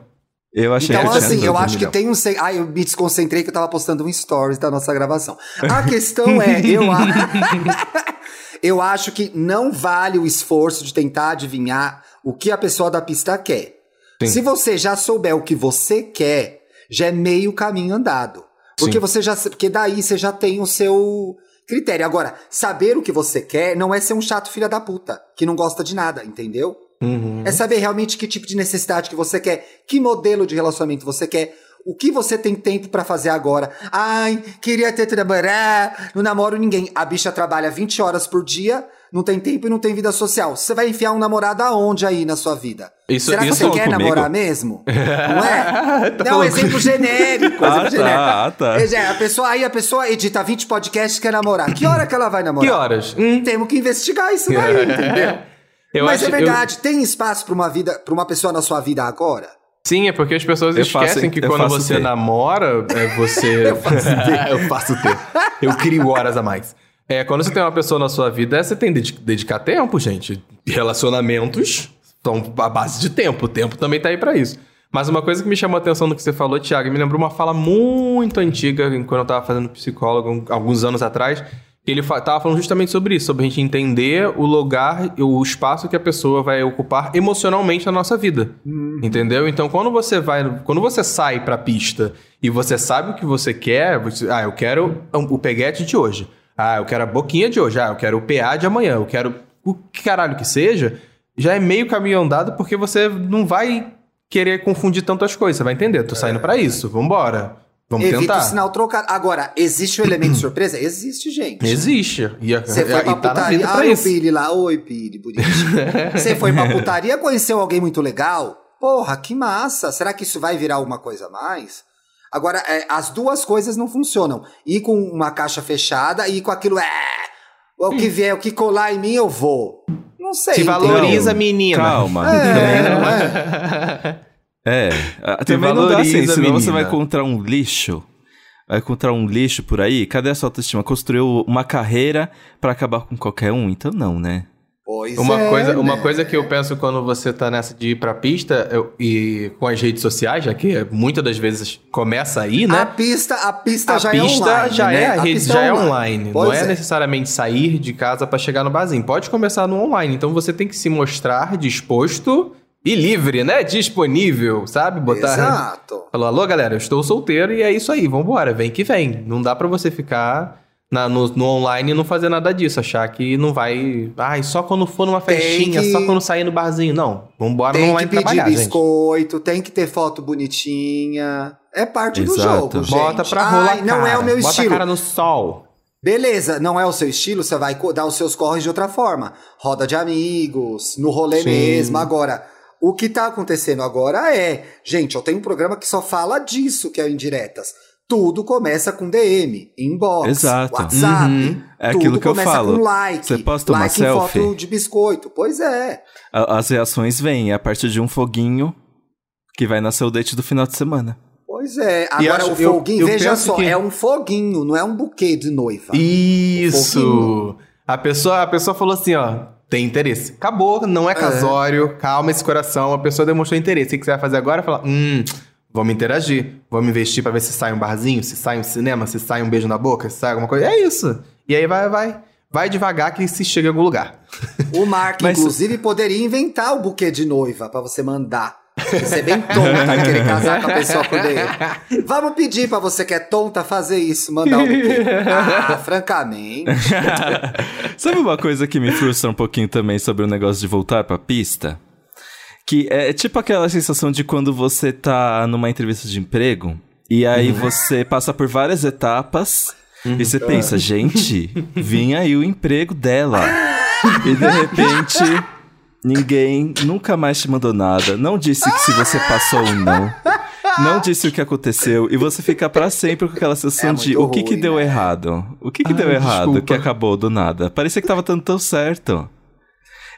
Speaker 1: eu achei
Speaker 2: Então,
Speaker 1: que eu tinha
Speaker 2: assim,
Speaker 1: tudo.
Speaker 2: eu acho que
Speaker 3: milhão.
Speaker 2: tem um. se- Ai, eu me desconcentrei que eu tava postando um stories da nossa gravação. A questão é, eu, a... eu acho que não vale o esforço de tentar adivinhar o que a pessoa da pista quer.
Speaker 3: Sim.
Speaker 2: Se você já souber o que você quer, já é meio caminho andado. Porque
Speaker 3: Sim.
Speaker 2: você já. Porque daí você já tem o seu critério. Agora, saber o que você quer não é ser um chato filha da puta, que não gosta de nada, entendeu?
Speaker 3: Uhum.
Speaker 2: É saber realmente que tipo de necessidade que você quer, que modelo de relacionamento você quer, o que você tem tempo pra fazer agora. Ai, queria ter namorar, não namoro ninguém. A bicha trabalha 20 horas por dia, não tem tempo e não tem vida social. Você vai enfiar um namorado aonde aí na sua vida?
Speaker 3: Isso-
Speaker 2: Será que
Speaker 3: isso
Speaker 2: você quer
Speaker 1: comigo?
Speaker 2: namorar mesmo? Não é?
Speaker 3: Tá
Speaker 2: não, exemplo genérico.
Speaker 1: Ah,
Speaker 2: exemplo
Speaker 1: tá,
Speaker 2: genérico.
Speaker 1: ah, tá.
Speaker 2: É, A pessoa, aí a pessoa edita 20 podcasts e quer namorar. Que hora que ela vai namorar?
Speaker 3: Que horas? Hum.
Speaker 2: Temos que investigar isso daí, entendeu?
Speaker 3: Eu
Speaker 2: Mas
Speaker 3: acho-
Speaker 2: é verdade, tem espaço pra uma vida, para uma pessoa na sua vida agora?
Speaker 3: Sim, é porque as pessoas
Speaker 1: Eu faço-
Speaker 3: esquecem que
Speaker 1: eu
Speaker 3: quando
Speaker 1: faço
Speaker 3: você
Speaker 1: ter.
Speaker 3: namora, é você. eu faço ter. eu faço ter. Eu crio horas a mais. É, quando você tem uma pessoa na sua vida, você tem que dedi- dedicar tempo, gente. Relacionamentos são a base de tempo. O tempo também tá aí pra isso. Mas uma coisa que me chamou a atenção no que você falou, Thiago, me lembrou uma fala muito antiga, quando eu tava fazendo psicólogo alguns anos atrás, que ele tava falando justamente sobre isso, sobre a gente entender o lugar, o espaço que a pessoa vai ocupar emocionalmente na nossa vida. Entendeu? Então, quando você vai, quando você sai pra pista e você sabe o que você quer, você, ah, eu quero o peguete de hoje. Ah, eu quero a boquinha de hoje. Ah, eu quero o PA de amanhã. Eu quero o que caralho que seja. já é meio caminho andado porque você não vai querer confundir tanto as coisas. Você vai entender, tô saindo pra isso, vambora. Vamos
Speaker 2: Evita
Speaker 3: tentar.
Speaker 2: o sinal trocado. Agora, existe o elemento surpresa? Existe, gente.
Speaker 3: Existe. E, a-
Speaker 2: Você foi pra
Speaker 3: tá
Speaker 2: putaria.
Speaker 3: pra
Speaker 2: Ah, o. Billy lá. Oi, Billy, bonitinho. Você foi pra putaria, conheceu alguém muito legal? Porra, que massa. Será que isso vai virar alguma coisa a mais? Agora, é, as duas coisas não funcionam. Ir com uma caixa fechada e ir com aquilo. É, o que vier, o que colar em mim, eu vou. Não sei.
Speaker 3: Se valoriza,
Speaker 1: Não,
Speaker 3: menina.
Speaker 1: Calma.
Speaker 2: É, não é?
Speaker 1: É, ah, também não dá assim,
Speaker 3: valoriza,
Speaker 1: senão você vai encontrar um lixo. Vai encontrar um lixo por aí. Cadê a sua autoestima? Construiu uma carreira pra acabar com qualquer um? Então não, né?
Speaker 2: Pois
Speaker 3: Uma,
Speaker 2: é,
Speaker 3: coisa, uma
Speaker 2: né?
Speaker 3: coisa que eu penso quando você tá nessa de ir pra pista eu- e com as redes sociais, já que muitas das vezes começa aí,
Speaker 2: A
Speaker 3: né?
Speaker 2: pista, a pista
Speaker 3: A
Speaker 2: já
Speaker 3: pista
Speaker 2: é online.
Speaker 3: já
Speaker 2: né?
Speaker 3: é a rede,
Speaker 2: pista
Speaker 3: já é online.
Speaker 2: Pois
Speaker 3: não é, necessariamente sair de casa pra chegar no barzinho. Pode começar no online. Então você tem que se mostrar disposto e livre, né? Disponível, sabe? Botar.
Speaker 2: Exato.
Speaker 3: Falou, alô, galera, eu estou solteiro e é isso aí, vambora, vem que vem. Não dá pra você ficar na- no, no online e não fazer nada disso, achar que não vai. Ai, só quando for numa
Speaker 2: Tem
Speaker 3: festinha,
Speaker 2: que-
Speaker 3: só quando sair no barzinho. Não, vambora no
Speaker 2: Tem que
Speaker 3: online
Speaker 2: pedir
Speaker 3: trabalhar, gente.
Speaker 2: biscoito, tem que ter foto bonitinha. É parte do
Speaker 1: Exato.
Speaker 2: jogo, gente.
Speaker 3: Bota pra rolar
Speaker 2: Ai, não
Speaker 3: cara.
Speaker 2: é o meu
Speaker 3: Bota
Speaker 2: estilo.
Speaker 3: a cara no sol.
Speaker 2: Beleza, não é o seu estilo, você vai dar os seus corres de outra forma. Roda de amigos, no rolê
Speaker 3: Sim.
Speaker 2: mesmo. Agora, o que tá acontecendo agora é... Gente, eu tenho um programa que só fala disso, que é o Indiretas. Tudo começa com DM, inbox,
Speaker 1: Exato.
Speaker 2: WhatsApp.
Speaker 3: Uhum.
Speaker 1: É
Speaker 2: tudo
Speaker 1: aquilo que eu
Speaker 2: começa
Speaker 1: falo.
Speaker 2: com like.
Speaker 1: Você posta uma
Speaker 2: like em
Speaker 1: selfie?
Speaker 2: foto de biscoito. Pois é.
Speaker 1: As reações vêm a partir de um foguinho que vai nascer o date do final de semana.
Speaker 2: Pois é. Agora,
Speaker 3: acho-
Speaker 2: o
Speaker 3: eu-
Speaker 2: foguinho,
Speaker 3: eu
Speaker 2: veja
Speaker 3: penso
Speaker 2: só,
Speaker 3: que-
Speaker 2: é um foguinho, não é um buquê de noiva.
Speaker 3: Isso! A pessoa, a pessoa falou assim, ó, tem interesse. Acabou, não é casório, calma esse coração, a pessoa demonstrou interesse. O que você vai fazer agora? Falar, hum, vamos interagir, vamos investir pra ver se sai um barzinho, se sai um cinema, se sai um beijo na boca, se sai alguma coisa. É isso. E aí vai, vai. Vai devagar que se chega em algum lugar.
Speaker 2: O Mark,
Speaker 1: Mas-
Speaker 2: inclusive, poderia inventar o buquê de noiva pra você mandar. Você é bem tonta querer casar com a pessoa por DM. Vamos pedir pra você que é tonta fazer isso, mandar um buquê. Ah, francamente.
Speaker 1: Sabe uma coisa que me frustra um pouquinho também sobre o negócio de voltar pra pista? Que é tipo aquela sensação de quando você tá numa entrevista de emprego e aí você passa por várias etapas e você pensa, gente, vinha aí o emprego dela. e de repente, ninguém nunca mais te mandou nada, não disse que se você passou ou não. Não disse o que aconteceu e você fica pra sempre com aquela sensação
Speaker 2: É
Speaker 1: de o que que
Speaker 2: ruim,
Speaker 1: deu
Speaker 2: né?
Speaker 1: errado? O que que
Speaker 3: Ai,
Speaker 1: deu errado
Speaker 3: desculpa.
Speaker 1: que acabou do nada? Parecia que tava dando tão certo.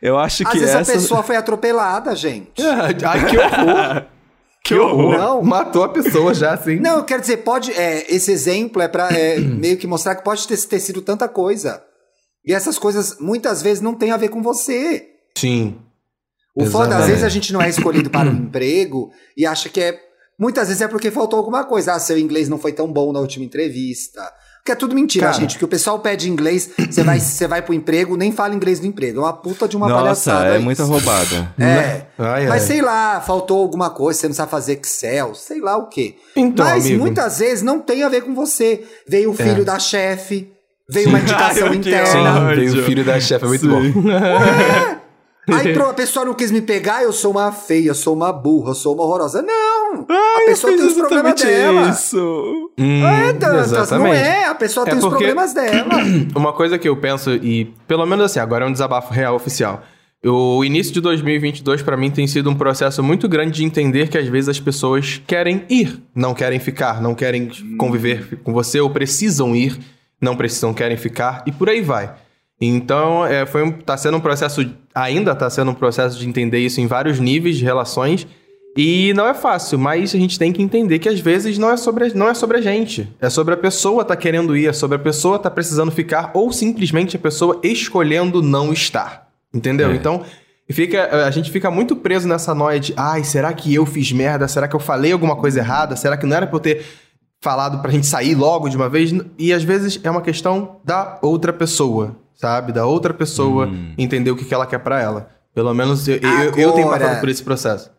Speaker 1: Eu acho
Speaker 2: Às
Speaker 1: que
Speaker 2: vezes
Speaker 1: essa
Speaker 2: a pessoa foi atropelada, gente.
Speaker 3: Ai, que horror! que horror!
Speaker 2: Não.
Speaker 3: Matou a pessoa já, assim.
Speaker 2: Não, eu quero dizer, pode. é, esse exemplo é pra é, meio que mostrar que pode ter, ter sido tanta coisa. E essas coisas muitas vezes não tem a ver com você.
Speaker 3: Sim.
Speaker 2: O foda, às
Speaker 3: Exatamente.
Speaker 2: vezes a gente não é escolhido para um emprego e acha que é. Muitas vezes é porque faltou alguma coisa. Ah, seu inglês não foi tão bom na última entrevista. Porque é tudo mentira,
Speaker 3: Cara.
Speaker 2: gente. Porque o pessoal pede inglês, você vai, você vai pro emprego, nem fala inglês no emprego. É uma puta de uma
Speaker 1: Nossa,
Speaker 2: palhaçada.
Speaker 1: é
Speaker 2: isso.
Speaker 1: muita roubada.
Speaker 2: É.
Speaker 3: Ai,
Speaker 2: Mas
Speaker 3: ai.
Speaker 2: sei lá, faltou alguma coisa, você não sabe fazer Excel, sei lá o quê.
Speaker 3: Então,
Speaker 2: Mas
Speaker 3: amigo.
Speaker 2: muitas vezes não tem a ver com você. Veio o filho da chefe, veio uma indicação
Speaker 1: Ai, que
Speaker 2: interna.
Speaker 3: Sim, veio o filho da chefe, é muito
Speaker 1: Sim.
Speaker 3: bom.
Speaker 2: Aí a pessoa não quis me pegar, eu sou uma feia, eu sou uma burra, eu sou uma horrorosa. Não! a pessoa tem os problemas dela.
Speaker 1: isso.
Speaker 3: Hum,
Speaker 2: É, Dantas, não
Speaker 3: exatamente.
Speaker 2: é. A pessoa
Speaker 3: É
Speaker 2: tem os
Speaker 3: porque-
Speaker 2: problemas dela.
Speaker 3: Uma coisa que eu penso, e pelo menos assim, agora é um desabafo real oficial. O início de 2022 pra mim tem sido um processo muito grande de entender que às vezes as pessoas querem ir, não querem ficar, não querem conviver com você ou precisam ir, não precisam, querem ficar e por aí vai. Então, é, foi um, tá sendo um processo, ainda tá sendo um processo de entender isso em vários níveis de relações e não é fácil, mas a gente tem que entender que às vezes não é sobre, a- não é sobre a gente. É sobre a pessoa tá querendo ir, é sobre a pessoa tá precisando ficar, ou simplesmente a pessoa escolhendo não estar. Entendeu?
Speaker 1: É.
Speaker 3: Então, fica, a gente fica muito preso nessa noia de ai, será que eu fiz merda? Será que eu falei alguma coisa errada? Será que não era pra eu ter falado pra gente sair logo de uma vez? E às vezes é uma questão da outra pessoa, sabe? Da outra pessoa entender o que, que ela quer pra ela. Pelo menos eu, eu, eu tenho
Speaker 2: Agora-
Speaker 3: passado por esse processo.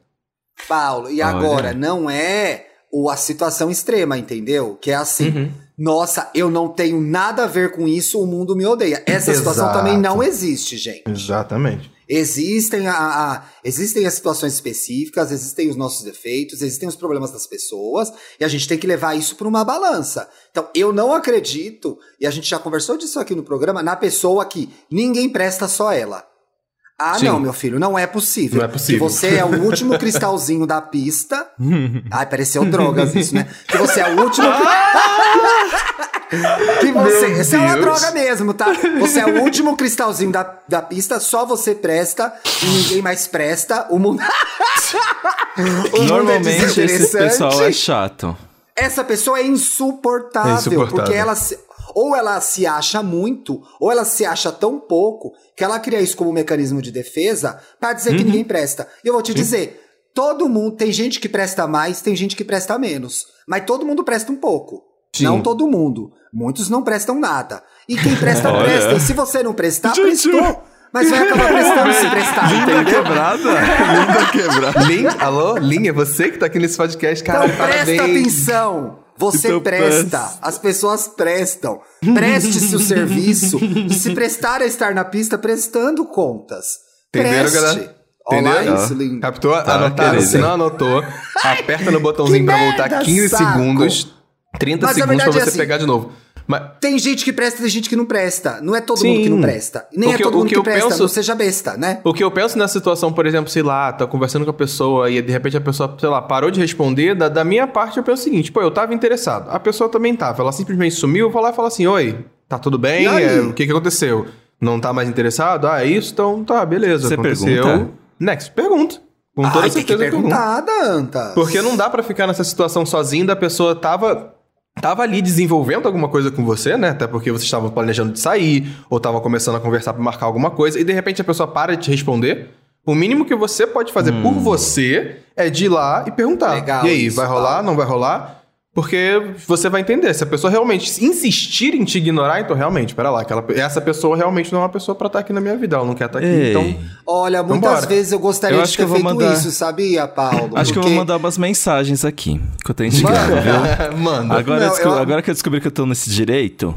Speaker 2: Paulo, e
Speaker 1: Olha.
Speaker 2: agora, não é o, a situação extrema, entendeu? Que é assim,
Speaker 3: Uhum.
Speaker 2: nossa, eu não tenho nada a ver com isso, o mundo me odeia. Essa situação
Speaker 3: Exato.
Speaker 2: também não existe, gente.
Speaker 3: Exatamente.
Speaker 2: Existem, a, a- existem as situações específicas, existem os nossos defeitos, existem os problemas das pessoas, e a gente tem que levar isso para uma balança. Então, eu não acredito, e a gente já conversou disso aqui no programa, na pessoa que ninguém presta só ela. Ah,
Speaker 3: Sim.
Speaker 2: não, meu filho, não é possível.
Speaker 3: Não é possível.
Speaker 2: Que você é o último cristalzinho da pista. Ai, pareceu drogas isso, né? Que você é o último. Que você.
Speaker 3: Meu
Speaker 2: Isso é uma droga mesmo, tá? Você é o último cristalzinho da, da pista, só você presta e ninguém mais presta. O mundo. O mundo é
Speaker 1: Normalmente esse
Speaker 2: desinteressante.
Speaker 1: pessoal é chato.
Speaker 2: Essa pessoa é insuportável,
Speaker 3: É insuportável.
Speaker 2: porque ela se, ou ela se acha muito, ou ela se acha tão pouco que ela cria isso como um mecanismo de defesa pra dizer
Speaker 3: Uhum.
Speaker 2: que ninguém presta. E eu vou te dizer, todo mundo tem gente que presta mais, tem gente que presta menos, mas todo mundo presta um pouco.
Speaker 3: Sim.
Speaker 2: Não todo mundo. Muitos não prestam nada. E quem presta,
Speaker 1: Olha.
Speaker 2: presta. E se você não prestar, prestou. Mas vai acabar prestando se prestar,
Speaker 1: Linda
Speaker 2: entendeu?
Speaker 1: quebrada. Linda quebrada.
Speaker 3: Lin, alô? Lin, é você que tá aqui nesse podcast, cara.
Speaker 2: Então presta atenção. Você
Speaker 1: Então
Speaker 2: presta.
Speaker 1: presta.
Speaker 2: As pessoas prestam. Preste-se o serviço de se prestar a estar na pista prestando contas.
Speaker 3: Entenderam,
Speaker 2: Preste.
Speaker 3: galera?
Speaker 2: Olha
Speaker 3: Entenderam?
Speaker 2: isso, lindo.
Speaker 3: Captou?
Speaker 1: Tá,
Speaker 3: Anotaram? Se não anotou, aperta no botãozinho pra voltar
Speaker 2: merda,
Speaker 3: 15
Speaker 2: saco.
Speaker 3: segundos. 30
Speaker 2: Mas
Speaker 3: segundos pra
Speaker 2: verdade é
Speaker 3: você
Speaker 2: assim.
Speaker 3: pegar de novo. Mas
Speaker 2: Tem gente que presta e tem gente que não presta. Não é todo
Speaker 3: Sim.
Speaker 2: mundo que não presta. Nem é
Speaker 3: que-
Speaker 2: todo
Speaker 3: o
Speaker 2: mundo
Speaker 3: que
Speaker 2: que,
Speaker 3: eu
Speaker 2: presta.
Speaker 3: penso-
Speaker 2: Não seja besta, né?
Speaker 3: O que eu penso nessa situação, por exemplo, sei lá, tá conversando com a pessoa e de repente a pessoa, sei lá, parou de responder, da, da minha parte eu penso o seguinte, pô, eu tava interessado, a pessoa também tava, ela simplesmente sumiu, eu vou lá e falo assim, oi, tá tudo bem? É, o que que aconteceu? Não tá mais interessado? Ah, é isso? Então tá, beleza,
Speaker 1: Você
Speaker 3: aconteceu.
Speaker 1: pergunta?
Speaker 3: Next, pergunto. Com toda
Speaker 2: Ai, tem que
Speaker 3: certeza eu pergunto.
Speaker 2: perguntar, Dantas.
Speaker 3: Porque não dá pra ficar nessa situação sozinho da pessoa tava tava ali desenvolvendo alguma coisa com você, né? Até porque vocês estavam planejando de sair ou estavam começando a conversar pra marcar alguma coisa e de repente a pessoa para de te responder. O mínimo que você pode fazer por você é de ir lá e perguntar.
Speaker 2: Legal
Speaker 3: e aí, vai rolar?
Speaker 2: Paulo.
Speaker 3: Não vai rolar? Porque você vai entender. Se a pessoa realmente insistir em te ignorar, então realmente, pera lá, aquela, essa pessoa realmente não é uma pessoa pra estar aqui na minha vida. Ela não quer estar aqui.
Speaker 1: Ei.
Speaker 3: Então,
Speaker 2: Olha, muitas
Speaker 3: Vambora.
Speaker 2: vezes eu gostaria
Speaker 1: Eu
Speaker 2: de ter
Speaker 1: que eu vou
Speaker 2: feito
Speaker 1: mandar-
Speaker 2: isso, sabia, Paulo?
Speaker 1: Acho que eu vou
Speaker 2: Porque-
Speaker 1: mandar umas mensagens aqui. Que eu tô instigado, viu?
Speaker 3: manda.
Speaker 1: Agora,
Speaker 2: Não,
Speaker 1: eu desco-
Speaker 2: eu-
Speaker 1: agora que eu descobri que eu tô nesse direito.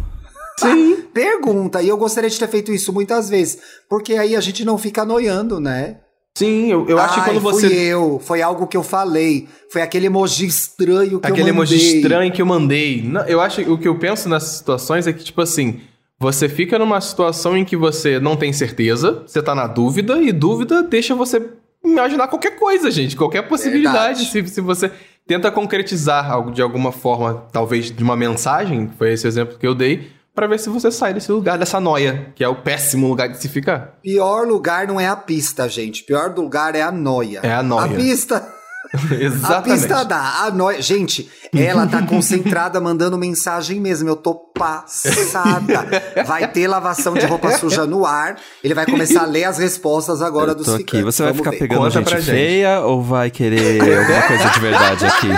Speaker 2: Pergunta, e eu gostaria de ter feito isso muitas vezes, porque aí a gente não fica noiando, né?
Speaker 3: Sim, eu, eu acho que
Speaker 2: Ai,
Speaker 3: quando você
Speaker 2: Fui eu, foi algo que eu falei, foi aquele emoji estranho que
Speaker 3: Aquele
Speaker 2: eu
Speaker 3: emoji
Speaker 2: mandei.
Speaker 3: estranho que eu mandei. Não, eu acho que o que eu penso nessas situações é que, tipo assim, você fica numa situação em que você não tem certeza, você tá na dúvida, e dúvida deixa você imaginar qualquer coisa, gente. Qualquer possibilidade. Se, se você tenta concretizar algo de alguma forma, talvez de uma mensagem, foi esse exemplo que eu dei, pra ver se você sai desse lugar, dessa noia, que é o péssimo lugar de se ficar.
Speaker 2: Pior lugar não é a pista, gente. Pior lugar é a noia.
Speaker 3: É a noia.
Speaker 2: A pista, a
Speaker 3: Exatamente.
Speaker 2: pista dá. A noia. Gente, ela tá concentrada mandando mensagem mesmo. Eu tô passada. Vai ter lavação de roupa suja no ar. Ele vai começar a ler as respostas agora dos
Speaker 1: tô aqui.
Speaker 2: ficantes.
Speaker 1: Você vai
Speaker 2: Vamos
Speaker 1: ficar
Speaker 2: ver.
Speaker 1: pegando
Speaker 3: Conta
Speaker 1: gente
Speaker 3: pra gente.
Speaker 1: feia ou vai querer alguma coisa de verdade aqui?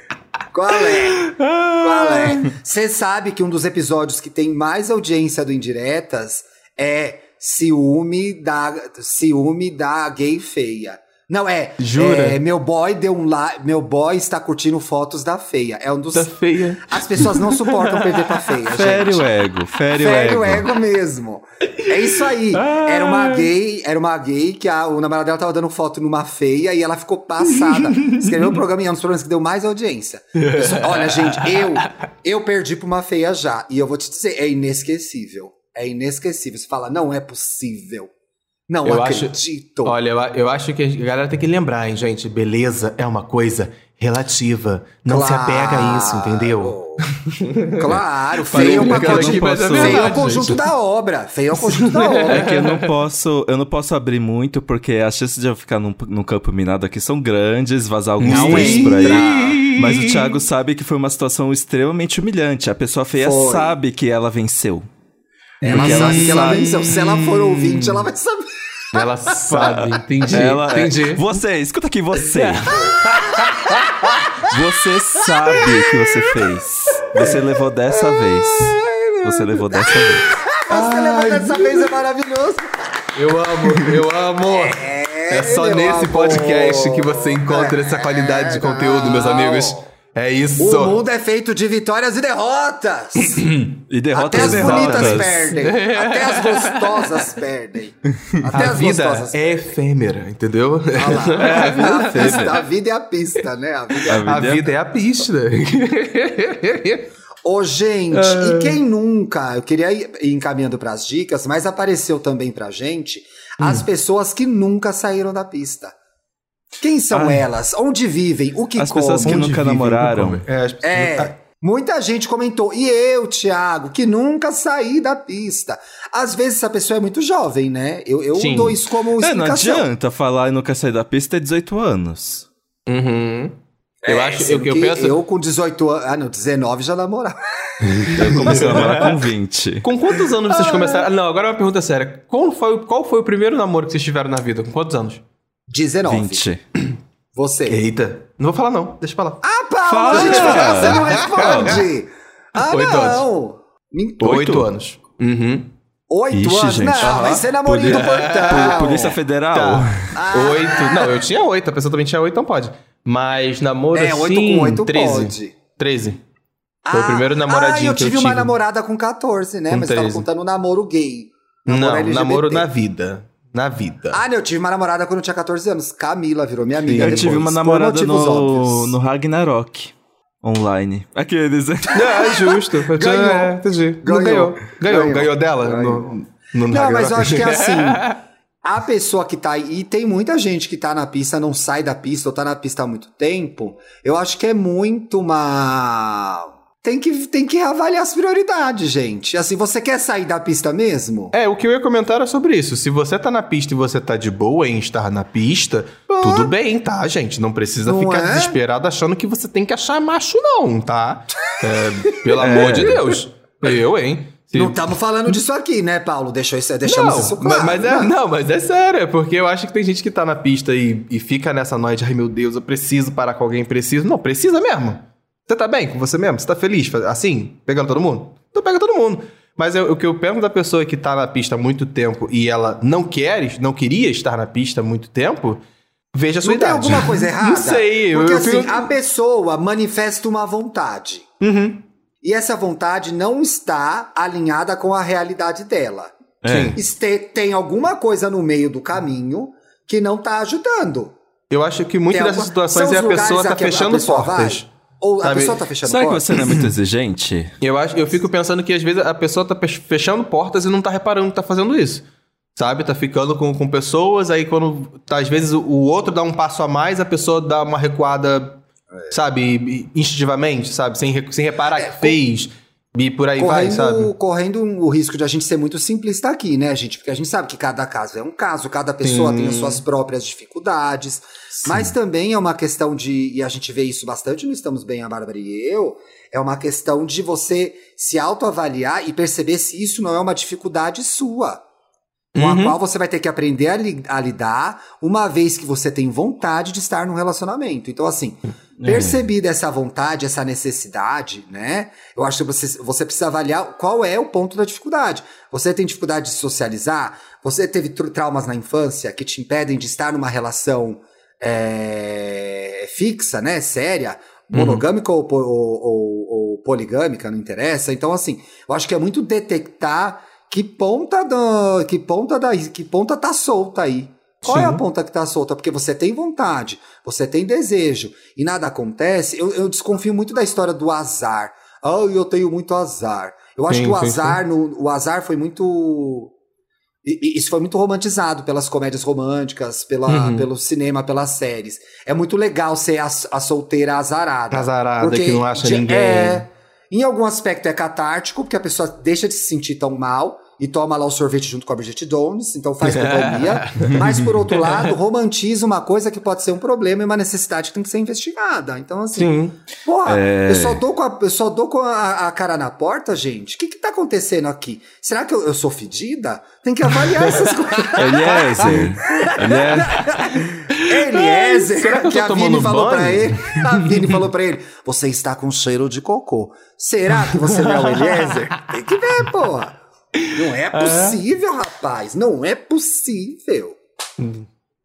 Speaker 2: Qual é? Qual é? Você sabe que um dos episódios que tem mais audiência do Indiretas é ciúme da, ciúme da gay feia. Não, é.
Speaker 3: Jura?
Speaker 2: é, meu boy deu um like. Meu boy está curtindo fotos da feia. É um dos.
Speaker 3: Tá feia.
Speaker 2: As pessoas não suportam perder pra feia,
Speaker 1: Fere
Speaker 2: gente.
Speaker 1: o ego, fere,
Speaker 2: Fere
Speaker 1: o
Speaker 2: o
Speaker 1: ego.
Speaker 2: ego mesmo. É isso aí. Era uma gay, era uma gay que a, o namorado dela tava dando foto numa feia e ela ficou passada. Escreveu o programa e é um dos programas que deu mais audiência. Isso- olha, gente, eu eu perdi pra uma feia já. E eu vou te dizer, é inesquecível. É inesquecível. Você fala, não é possível. Não
Speaker 3: Eu acho-
Speaker 2: acredito.
Speaker 3: Olha, eu, eu acho que a galera tem que lembrar, hein, gente? Beleza é uma coisa relativa. Não se apega a isso, entendeu?
Speaker 2: Claro, feio é uma coisa.
Speaker 3: mas é
Speaker 2: Feio é o conjunto
Speaker 3: gente.
Speaker 2: da obra. Feio é o conjunto da obra.
Speaker 1: É que eu não posso, eu não posso abrir muito, porque as chances de eu ficar num, num campo minado aqui são grandes, vazar alguns
Speaker 2: Não
Speaker 1: textos por aí. Mas o Thiago sabe que foi uma situação extremamente humilhante. A pessoa feia
Speaker 2: Foi.
Speaker 1: sabe que ela venceu.
Speaker 2: Ela sabe que ela venceu. Se ela for ouvinte, ela vai saber.
Speaker 3: Ela sabe, entendi.
Speaker 1: Ela, é-
Speaker 3: entendi.
Speaker 1: Você, escuta aqui, você. você sabe o que você fez. Você levou dessa vez. Você levou dessa vez.
Speaker 2: Você levou dessa vez é maravilhoso.
Speaker 3: Eu amo, eu amo. É, só
Speaker 2: meu
Speaker 3: nesse
Speaker 2: amor.
Speaker 3: podcast que você encontra essa qualidade de conteúdo, meus
Speaker 2: não.
Speaker 3: amigos. É isso.
Speaker 2: O mundo é feito de vitórias e derrotas.
Speaker 1: E derrotas
Speaker 2: Até as bonitas
Speaker 1: derrotas.
Speaker 2: perdem. Até as gostosas perdem. Até
Speaker 3: a
Speaker 2: as
Speaker 3: vida
Speaker 2: gostosas
Speaker 3: é efêmera, entendeu?
Speaker 2: Olha lá, a, vida é a, pista, a vida é a pista, né? A vida é a...
Speaker 3: A vida é a pista.
Speaker 2: Ô, gente,
Speaker 3: Ah.
Speaker 2: e quem nunca? Eu queria ir encaminhando pras dicas, mas apareceu também pra gente as
Speaker 3: Hum.
Speaker 2: pessoas que nunca saíram da pista. Quem são
Speaker 1: Ai.
Speaker 2: elas? Onde vivem? O que
Speaker 1: As
Speaker 2: comem?
Speaker 1: pessoas que
Speaker 3: Onde
Speaker 1: nunca
Speaker 3: vivem,
Speaker 1: namoraram.
Speaker 3: É, as pessoas-
Speaker 2: É, muita gente comentou. E eu, Thiago, que nunca saí da pista. Às vezes essa pessoa é muito jovem, né? Eu, eu
Speaker 3: Sim.
Speaker 2: dou isso como
Speaker 1: É, não
Speaker 2: explicação.
Speaker 1: adianta falar e nunca sair da pista é 18 anos.
Speaker 3: Uhum. Eu
Speaker 2: É,
Speaker 3: acho eu,
Speaker 2: sendo
Speaker 3: eu
Speaker 2: que
Speaker 3: penso.
Speaker 2: eu com 18 anos. Ah, não, 19 já namorava.
Speaker 1: Eu comecei a namorar com 20.
Speaker 3: Com quantos anos vocês começaram? Ah, Não, agora é uma pergunta séria. Qual foi, qual foi o primeiro namoro que vocês tiveram na vida? Com quantos anos?
Speaker 2: 19.
Speaker 1: 20.
Speaker 2: Você.
Speaker 3: Eita. Não vou falar, não. Deixa pra lá.
Speaker 2: Ah, Paulo,
Speaker 1: Fala!
Speaker 2: gente fala, você não responde. Ah,
Speaker 3: Oito
Speaker 2: não. Oito,
Speaker 3: Oito anos. Uhum.
Speaker 2: Oito
Speaker 1: Ixi,
Speaker 2: anos?
Speaker 1: gente.
Speaker 2: Não,
Speaker 3: Aham.
Speaker 2: vai ser namorinho do
Speaker 1: Poli-
Speaker 2: portão.
Speaker 1: Pol- Polícia Federal.
Speaker 3: Tá.
Speaker 2: Ah.
Speaker 3: Oito. Não, eu tinha oito. A pessoa também tinha oito, então pode. Mas namoro
Speaker 2: É,
Speaker 3: assim...
Speaker 2: oito com oito
Speaker 3: 13.
Speaker 2: pode.
Speaker 3: 13. Foi o primeiro
Speaker 2: Ah,
Speaker 3: namoradinho
Speaker 2: eu
Speaker 3: que eu
Speaker 2: tive uma
Speaker 3: tive.
Speaker 2: namorada com 14, né?
Speaker 3: Com
Speaker 2: Mas você tava
Speaker 3: 13.
Speaker 2: contando um namoro gay.
Speaker 3: Não,
Speaker 2: LGBT.
Speaker 3: namoro na vida. Na vida.
Speaker 2: Ah, não, eu tive uma namorada quando eu tinha 14 anos. Camila virou minha amiga
Speaker 1: Eu
Speaker 2: depois,
Speaker 1: tive uma namorada no,
Speaker 2: óbvios.
Speaker 1: no Ragnarok. Online. Aqueles.
Speaker 3: É, justo.
Speaker 2: Ganhou.
Speaker 3: É, entendi.
Speaker 2: Ganhou.
Speaker 3: Ganhou. Ganhou.
Speaker 2: Ganhou.
Speaker 3: Ganhou dela?
Speaker 2: Ganhou.
Speaker 3: No, no
Speaker 2: Não, mas eu
Speaker 3: Ragnarok.
Speaker 2: acho que é assim. A pessoa que tá aí, e tem muita gente que tá na pista, não sai da pista, ou tá na pista há muito tempo, eu acho que é muito uma. Tem que, tem que avaliar as prioridades, gente. Assim, você quer sair da pista mesmo?
Speaker 3: É, o que eu ia comentar era sobre isso. Se você tá na pista e você tá de boa em estar na pista, tudo bem, tá, gente? Não precisa
Speaker 2: Não
Speaker 3: ficar
Speaker 2: é?
Speaker 3: desesperado achando que você tem que achar macho, não, tá? É, pelo amor de Deus. Eu, hein? Se-
Speaker 2: Não estamos falando disso aqui, né, Paulo? Deixou isso, deixamos
Speaker 3: não,
Speaker 2: isso
Speaker 3: mas-
Speaker 2: claro.
Speaker 3: mas é, não, mas é sério, é porque eu acho que tem gente que tá na pista e, e fica nessa noite, ai meu Deus, eu preciso parar com alguém, preciso. Não, precisa mesmo. Você tá bem com você mesmo? Você tá feliz? Assim, pegando todo mundo? Então pega todo mundo. Mas eu- o que eu pergunto da pessoa que tá na pista há muito tempo e ela não quer, não queria estar na pista há muito tempo, veja a sua
Speaker 2: Não tem
Speaker 3: idade.
Speaker 2: alguma coisa errada?
Speaker 3: Não sei, eu-
Speaker 2: Porque
Speaker 3: eu
Speaker 2: assim,
Speaker 3: fico-
Speaker 2: a pessoa manifesta uma vontade.
Speaker 3: Uhum.
Speaker 2: E essa vontade não está alinhada com a realidade dela.
Speaker 1: É.
Speaker 2: Este- tem alguma coisa no meio do caminho que não tá ajudando.
Speaker 3: Eu acho que muitas
Speaker 2: Tem
Speaker 3: dessas
Speaker 2: alguma-
Speaker 3: situações é a pessoa tá
Speaker 2: que a
Speaker 3: fechando
Speaker 2: pessoa
Speaker 3: portas.
Speaker 2: vai? Ou a
Speaker 3: Sabe?
Speaker 2: pessoa tá fechando
Speaker 1: Será que
Speaker 2: portas?
Speaker 1: você não é muito exigente?
Speaker 3: Eu, acho, eu fico pensando que às vezes a pessoa tá fechando portas e não tá reparando que tá fazendo isso. Sabe? Tá ficando com, com pessoas, aí quando tá, às vezes o, outro dá um passo a mais, a pessoa dá uma recuada, sabe, instintivamente, sabe? Sem, sem reparar que fez. E por aí vai, sabe?
Speaker 2: Correndo, correndo o risco de a gente ser muito simplista aqui, né, gente? Porque a gente sabe que cada caso é um caso, cada pessoa
Speaker 3: Sim.
Speaker 2: tem as suas próprias dificuldades. Mas também é uma questão de, e a gente vê isso bastante no Estamos Bem, a Bárbara e eu, é uma questão de você se autoavaliar e perceber se isso não é uma dificuldade sua. Com
Speaker 3: Uhum.
Speaker 2: a qual você vai ter que aprender a, li- a lidar uma vez que você tem vontade de estar num relacionamento. Então, assim, percebida essa vontade, essa necessidade, né? Eu acho que você, você precisa avaliar qual é o ponto da dificuldade. Você tem dificuldade de socializar? Você teve tr- traumas na infância que te impedem de estar numa relação é, fixa, né? Séria? Monogâmica ou, po- ou- ou- ou poligâmica, não interessa. Então, assim, eu acho que é muito detectar que ponta do, que ponta da, que ponta tá solta aí. Qual é a
Speaker 3: Sim.
Speaker 2: ponta que tá solta? Porque você tem vontade, você tem desejo e nada acontece. Eu, eu desconfio muito da história do azar. Ah, eu tenho muito azar. Eu acho
Speaker 3: Sim,
Speaker 2: que o
Speaker 3: sim,
Speaker 2: azar, no, o azar foi muito isso foi muito romantizado pelas comédias românticas, pela,
Speaker 3: Uhum.
Speaker 2: pelo cinema, pelas séries. É muito legal ser a, a solteira azarada.
Speaker 3: Azarada, que não acha
Speaker 2: de-
Speaker 3: ninguém.
Speaker 2: É, em algum aspecto é catártico, porque a pessoa deixa de se sentir tão mal e toma lá o sorvete junto com a Bridget Jones, então faz companhia. Mas, por outro lado, romantiza uma coisa que pode ser um problema e uma necessidade que tem que ser investigada. Então, assim,
Speaker 3: Sim.
Speaker 2: Porra,
Speaker 1: É.
Speaker 2: eu só dou com, a, eu só dou com a, a cara na porta, gente. O que que tá acontecendo aqui? Será que eu, eu sou fedida? Tem que avaliar essas coisas.
Speaker 1: Eliezer. Eliezer.
Speaker 2: Eliezer,
Speaker 3: Será que tô
Speaker 2: a Vini falou
Speaker 3: banho?
Speaker 2: pra ele. A Vini falou pra ele: Você está com cheiro de cocô. Será que você não é o Eliezer? Tem que ver, porra. Não é possível, rapaz. Não é possível.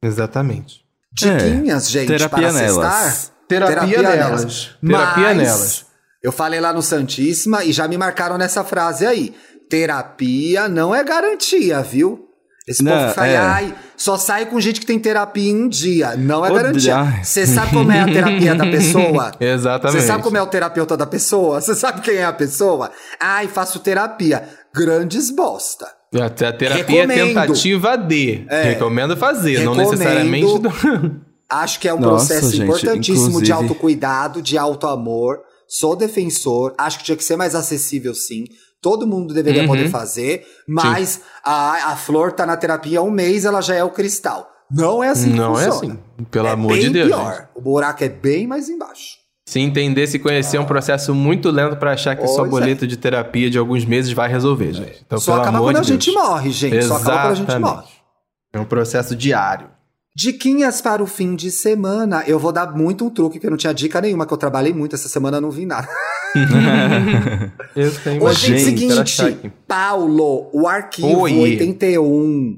Speaker 3: Exatamente.
Speaker 2: Diquinhas, gente,
Speaker 1: Terapia
Speaker 2: para
Speaker 1: nelas.
Speaker 3: Terapia, nelas. Terapia
Speaker 2: Mas
Speaker 3: nelas.
Speaker 2: Eu falei lá no Santíssima e já me marcaram nessa frase aí. Terapia não é garantia, viu? Esse
Speaker 1: Não,
Speaker 2: povo fala,
Speaker 1: é.
Speaker 2: ai, só sai com gente que tem terapia em um dia. Não é garantia. Você sabe como é a terapia da pessoa?
Speaker 3: Exatamente.
Speaker 2: Você sabe como é o terapeuta da pessoa? Você sabe quem é a pessoa? Ai, faço terapia. Grandes bosta.
Speaker 3: Até a terapia é
Speaker 2: Recomendo.
Speaker 3: tentativa de.
Speaker 2: É.
Speaker 3: Recomendo fazer, não
Speaker 2: Recomendo.
Speaker 3: necessariamente. do-
Speaker 2: Acho que é um
Speaker 1: Nossa,
Speaker 2: processo
Speaker 1: gente,
Speaker 2: importantíssimo de
Speaker 1: inclusive-
Speaker 2: autocuidado, de autoamor. Sou defensor, acho que tinha que ser mais acessível, sim. Todo mundo deveria
Speaker 3: Uhum.
Speaker 2: poder fazer, mas a, a flor tá na terapia há um mês, ela já é o cristal. Não é assim que
Speaker 3: Não é
Speaker 2: funciona.
Speaker 3: assim. Pelo
Speaker 2: É
Speaker 3: amor
Speaker 2: bem
Speaker 3: de Deus.
Speaker 2: pior.
Speaker 3: gente.
Speaker 2: O buraco é bem mais embaixo.
Speaker 3: Se entender, se conhecer é um processo muito lento pra achar que só
Speaker 2: Pois é.
Speaker 3: boleto de terapia de alguns meses vai resolver, gente. Então,
Speaker 2: Só acaba quando a
Speaker 3: de Deus.
Speaker 2: gente morre, gente. Só acaba quando a gente
Speaker 3: Exatamente.
Speaker 2: morre.
Speaker 3: É um processo diário.
Speaker 2: Diquinhas para o fim de semana. Eu vou dar muito um truque, porque eu não tinha dica nenhuma, que eu trabalhei muito essa semana, não vi nada.
Speaker 3: Eu tenho
Speaker 2: Hoje é o seguinte. Paulo, o arquivo
Speaker 3: Oi.
Speaker 2: 81.
Speaker 3: Hum,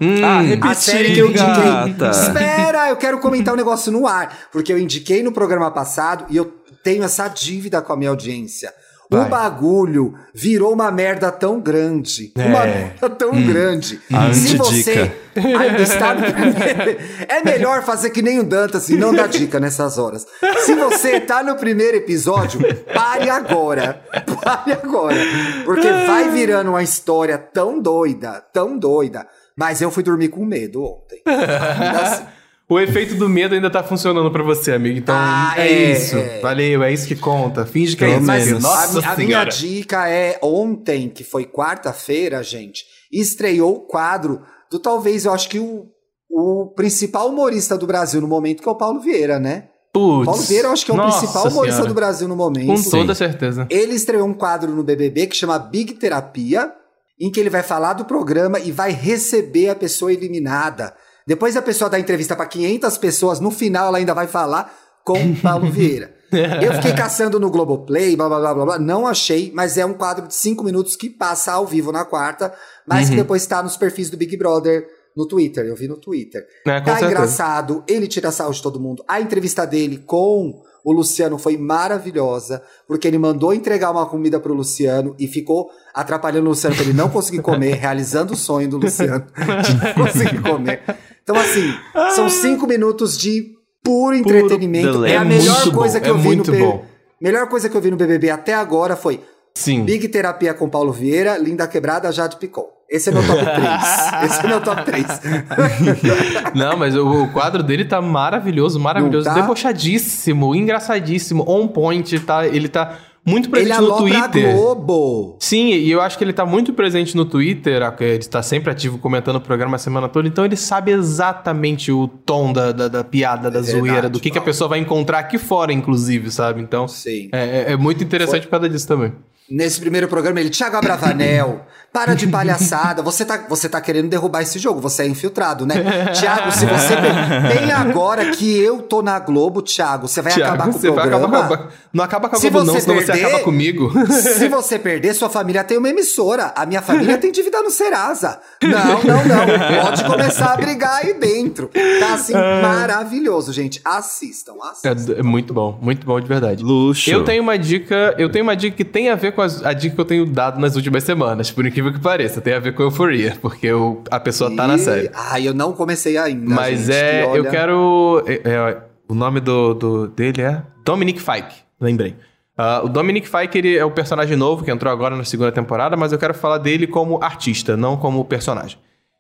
Speaker 1: Ah,
Speaker 2: A série que eu indiquei.
Speaker 1: gata.
Speaker 2: Espera, eu quero comentar um negócio no ar. Porque eu indiquei no programa passado e eu tenho essa dívida com a minha audiência. O
Speaker 3: Vai.
Speaker 2: bagulho virou uma merda tão grande.
Speaker 3: É.
Speaker 2: Uma merda tão grande.
Speaker 1: A
Speaker 2: Se você ainda está no primeiro... É melhor fazer que nem o Dantas e não dar dica nessas horas. Se você tá no primeiro episódio, pare agora. Pare agora. Porque vai virando uma história tão doida, tão doida. Mas eu fui dormir com medo ontem. Ainda assim.
Speaker 3: O efeito do medo ainda tá funcionando pra você, amigo. Então,
Speaker 2: Ah,
Speaker 3: é,
Speaker 2: é,
Speaker 3: isso.
Speaker 2: é.
Speaker 3: Valeu, é isso que conta. Finge que é
Speaker 1: Pelo
Speaker 3: isso. amigo. Nossa
Speaker 2: a, a minha
Speaker 3: senhora.
Speaker 2: dica é ontem, que foi quarta-feira, gente, estreou o quadro do talvez, eu acho que o, o principal humorista do Brasil no momento, que é o Paulo Vieira, né?
Speaker 3: Putz.
Speaker 2: Paulo Vieira, eu acho que é o principal humorista
Speaker 3: senhora.
Speaker 2: do Brasil no momento.
Speaker 3: Com toda certeza.
Speaker 2: Ele estreou um quadro no BBB que chama Big Terapia, em que ele vai falar do programa e vai receber a pessoa eliminada. Depois a pessoa dá entrevista para 500 pessoas, no final ela ainda vai falar com o Paulo Vieira. Eu fiquei caçando no Globoplay, blá blá blá blá blá, não achei, mas é um quadro de 5 minutos que passa ao vivo na quarta, mas
Speaker 3: Uhum.
Speaker 2: que depois está nos perfis do Big Brother no Twitter, eu vi no Twitter.
Speaker 3: É,
Speaker 2: tá
Speaker 3: certeza.
Speaker 2: engraçado, ele tira sarro de todo mundo. A entrevista dele com o Luciano foi maravilhosa, porque ele mandou entregar uma comida pro Luciano e ficou atrapalhando o Luciano pra ele não conseguir comer, realizando o sonho do Luciano de não conseguir comer. Então, assim, são cinco minutos de puro entretenimento.
Speaker 1: delay.
Speaker 2: é a
Speaker 3: É
Speaker 2: melhor coisa
Speaker 3: bom,
Speaker 2: que
Speaker 3: é
Speaker 2: eu vi no
Speaker 3: muito
Speaker 2: B-
Speaker 3: bom.
Speaker 2: Melhor coisa que eu vi no BBB até agora foi
Speaker 3: Sim.
Speaker 2: Big Terapia com Paulo Vieira, Linda Quebrada, Jade Picon. Esse é meu top 3. Esse é meu top 3.
Speaker 3: Não, mas o, o quadro dele tá maravilhoso, maravilhoso.
Speaker 2: Tá?
Speaker 3: Debochadíssimo, engraçadíssimo, on point. Tá, ele tá muito
Speaker 2: Ele
Speaker 3: presente no
Speaker 2: alopra a
Speaker 3: Twitter.
Speaker 2: Globo.
Speaker 3: Sim, e eu acho que ele tá muito presente no Twitter, ele está sempre ativo comentando o programa a semana toda, então ele sabe exatamente o tom da, da, da piada, da
Speaker 2: É verdade,
Speaker 3: zoeira, do que, que a pessoa vai encontrar aqui fora, inclusive, sabe? Então,
Speaker 2: Sim.
Speaker 3: é, é- é muito interessante por causa disso também.
Speaker 2: Nesse primeiro programa, ele, Thiago Abravanel, para de palhaçada. Você tá, você tá querendo derrubar esse jogo, você é infiltrado, né? Thiago, se você. Bem agora que eu tô na Globo, Thiago, você vai
Speaker 3: Tiago,
Speaker 2: acabar com o
Speaker 3: você vai
Speaker 2: programa.
Speaker 3: acabar. Não acaba com a
Speaker 2: Se
Speaker 3: Globo não,
Speaker 2: você
Speaker 3: senão você
Speaker 2: perder-
Speaker 3: acaba comigo.
Speaker 2: Se você perder, sua família tem uma emissora. A minha família tem dívida no Serasa. Não, não, não. Pode começar a brigar aí dentro. Tá assim, maravilhoso, gente. Assistam, assistam.
Speaker 3: É, é muito bom, muito bom de verdade.
Speaker 1: Luxo.
Speaker 3: Eu tenho uma dica, eu tenho uma dica que tem a ver com as- a dica que eu tenho dado nas últimas semanas, por incrível que pareça, tem a ver com euforia, porque o- a pessoa tá na
Speaker 2: E-
Speaker 3: série.
Speaker 2: Ai, eu não comecei ainda.
Speaker 3: Mas
Speaker 2: gente,
Speaker 3: é,
Speaker 2: que
Speaker 3: eu
Speaker 2: olha-
Speaker 3: quero. é, é, o nome do, do- dele é Dominic Fike, lembrei. Ah, o Dominic Fike ele é o personagem novo que entrou agora na segunda temporada, mas eu quero falar dele como artista, não como personagem.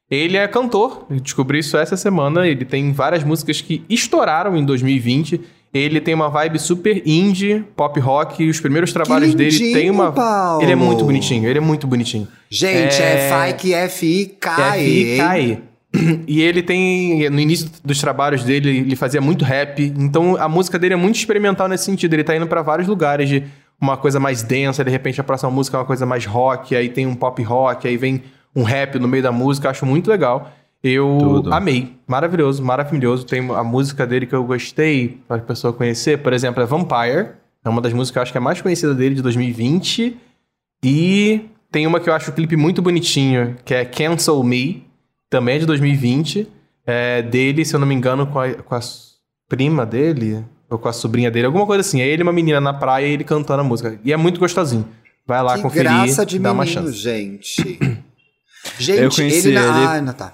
Speaker 3: Ele é cantor, eu descobri isso essa semana. Ele tem várias músicas que estouraram em 2020. Ele tem uma vibe super indie, pop rock. E os primeiros trabalhos dele tem uma.
Speaker 2: Paulo.
Speaker 3: Ele é muito bonitinho, ele é muito bonitinho.
Speaker 2: Gente, é, Fike F-I-K-E.
Speaker 3: F-I-K-E. E ele tem. No início dos trabalhos dele, ele fazia muito rap. Então a música dele é muito experimental nesse sentido. Ele tá indo pra vários lugares de uma coisa mais densa, de repente a próxima música é uma coisa mais rock, aí tem um pop rock, aí vem um rap no meio da música. Acho muito legal. Eu
Speaker 1: Tudo.
Speaker 3: amei. Maravilhoso, maravilhoso. Tem a música dele que eu gostei pra pessoa conhecer, por exemplo, é Vampire. É uma das músicas que eu acho que é a mais conhecida dele de 2020. E tem uma que eu acho o clipe muito bonitinho, que é Cancel Me, também é de 2020. É dele, se eu não me engano, com a, com a prima dele. ou com a sobrinha dele, alguma coisa assim. É ele e uma menina na praia e ele cantando a música. E é muito gostosinho. Vai lá
Speaker 2: que
Speaker 3: conferir,
Speaker 2: graça de
Speaker 3: dá uma
Speaker 2: menino,
Speaker 3: chance.
Speaker 2: gente. Gente,
Speaker 1: Eu conheci
Speaker 2: ele na...
Speaker 1: ele-
Speaker 2: Ah, não, tá.